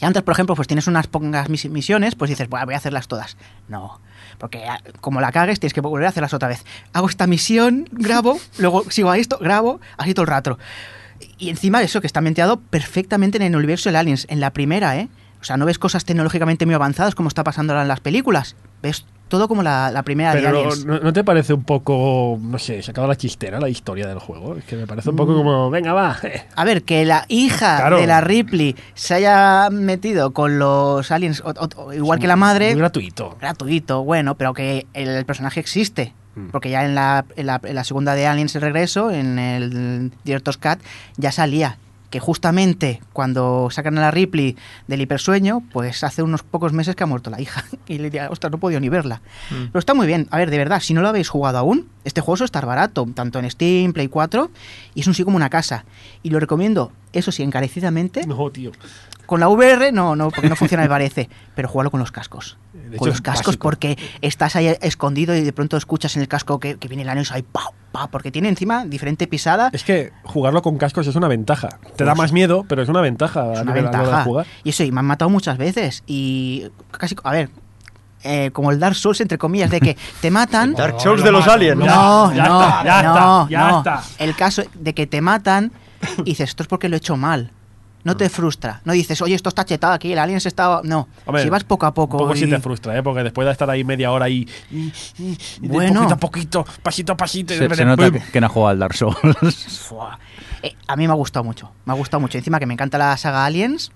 Y antes, por ejemplo, pues tienes unas pocas mis- misiones, pues dices, "Buah, voy a hacerlas todas. No, porque como la cagues, tienes que volver a hacerlas otra vez. Hago esta misión, grabo, luego sigo a esto, grabo, así todo el rato. Y encima de eso, que está menteado perfectamente en el universo de Aliens, en la primera, ¿eh? O sea, no ves cosas tecnológicamente muy avanzadas como está pasando ahora en las películas. Ves todo como la, la primera de Aliens. ¿no, no te parece un poco, no sé, sacado la chistera la historia del juego? Es que me parece un poco como, venga, va. A ver, que la hija Claro. de la Ripley se haya metido con los aliens, o- o- o igual que la madre, Muy gratuito. gratuito, bueno, pero que el personaje existe. Mm. Porque ya en la, en, la, en la segunda de Aliens el regreso, en el Director's Cut, ya salía que justamente cuando sacan a la Ripley del hipersueño, pues hace unos pocos meses que ha muerto la hija. Y le diría, ostras, no he podido ni verla. Pero está muy bien. A ver, de verdad, si no lo habéis jugado aún, este juego suele estar barato, tanto en Steam, Play 4, y es un sí como una casa. Y lo recomiendo, eso sí, encarecidamente. No, tío. Con la VR no, no, porque no funciona me parece, pero jugarlo con los cascos. De hecho, con los cascos porque estás ahí escondido y de pronto escuchas en el casco que, que viene el anillo y ahí pa, pa, porque tiene encima diferente pisada. Es que jugarlo con cascos es una ventaja. Te da Pues- más miedo, pero es una ventaja Es a una nivel a la hora de ventaja. jugar. Y eso, y me han matado muchas veces. Y casi, a ver, eh, como el Dark Souls, entre comillas, de que te matan. Dark Souls de los aliens. No, Ya no, está, ya no, está, ya no. está. El caso de que te matan y dices, esto es porque lo he hecho mal. No te frustra. No dices, oye, esto está chetado aquí, el alien se está. No. Hombre, si vas poco a poco. Un poco sí y- te frustra, ¿eh? Porque después de estar ahí media hora y, y, y- y de Bueno. poquito a poquito, pasito a pasito, Se, se nota que, que no ha jugado al Dark Souls. Eh, a mí me ha gustado mucho. Me ha gustado mucho. Encima que me encanta la saga Aliens.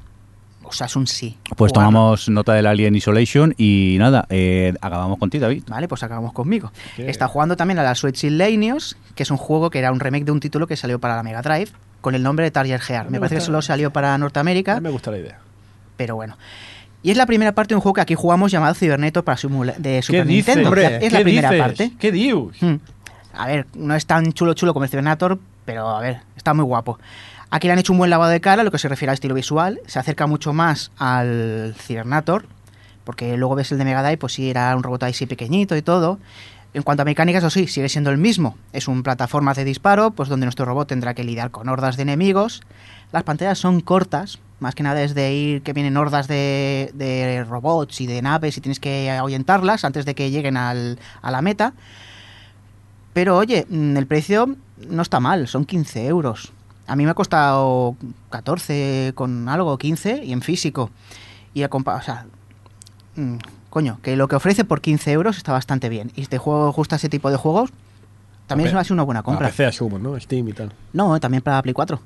O sea, es un sí. Pues Jugarlo. tomamos nota del Alien Isolation y nada, eh, acabamos contigo, David. Vale, pues acabamos conmigo. ¿Qué? Está jugando también a la Switch Lanios, que es un juego que era un remake de un título que salió para la Mega Drive con el nombre de Target Gear. Me Me parece que solo salió para Norteamérica, No me gusta la idea. pero bueno. Y es la primera parte de un juego que aquí jugamos llamado Ciberneto para simula- de Super. Nintendo. hombre? es ¿Qué la primera dices? parte. ¿Qué dios? Hmm. A ver, no es tan chulo chulo como el Cybernator, pero a ver, está muy guapo. Aquí le han hecho un buen lavado de cara, lo que se refiere al estilo visual. Se acerca mucho más al Cybernator, porque luego ves el de Mega Drive, pues sí, era un robot ahí sí pequeñito y todo. En cuanto a mecánicas, eso sí, sigue siendo el mismo. Es un plataforma de disparo, pues donde nuestro robot tendrá que lidiar con hordas de enemigos. Las pantallas son cortas, más que nada es de ir que vienen hordas de, de robots y de naves y tienes que ahuyentarlas antes de que lleguen al- a la meta. Pero oye, mm, el precio no está mal, son 15 euros. A mí me ha costado 14 con algo, 15 y en físico. Y a compa- o sea, mm, coño, que lo que ofrece por 15 euros está bastante bien. Y si te juego gusta ese tipo de juegos, también A es una buena A compra. PC asumo, ¿no? Steam y tal. No, también para Play 4.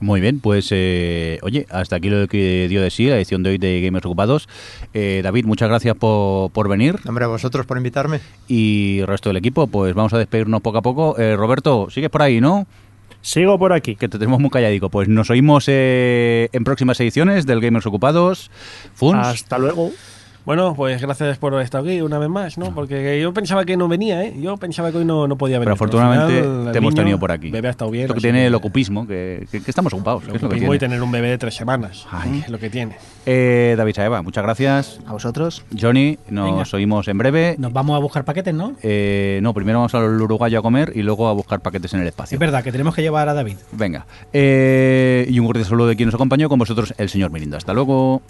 Muy bien, pues eh, oye, hasta aquí lo que dio de sí la edición de hoy de Gamers Ocupados. Eh, David, muchas gracias por, por venir Hombre, a vosotros por invitarme. y el resto del equipo, pues vamos a despedirnos poco a poco. Eh, Roberto, sigues por ahí, ¿no? Sigo por aquí. Que te tenemos muy calladico. Pues nos oímos eh, en próximas ediciones del Gamers Ocupados. Funs. Hasta luego. Bueno, pues gracias por estar aquí una vez más, ¿no? Porque yo pensaba que no venía, ¿eh? Yo pensaba que hoy no, no podía venir. Pero afortunadamente final, el te hemos tenido por aquí. Bebé ha estado bien. Lo que tiene el ocupismo, que, que- que estamos ocupados. Lo que es lo que ocupismo y tener un bebé de tres semanas. Ay. Es lo que tiene. Eh, David Saeva, muchas gracias. A vosotros. Johnny, nos Venga. oímos en breve. Nos vamos a buscar paquetes, ¿no? Eh, no, primero vamos al Uruguayo a comer y luego a buscar paquetes en el espacio. Es verdad que tenemos que llevar a David. Venga. Eh, y un cordial saludo de quien nos acompañó con vosotros, el señor Mirinda. Hasta luego.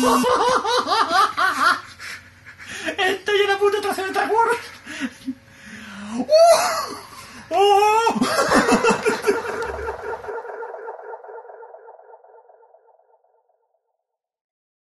Estoy en la punta trasera de Star Wars. ¡Oh! ¡Oh!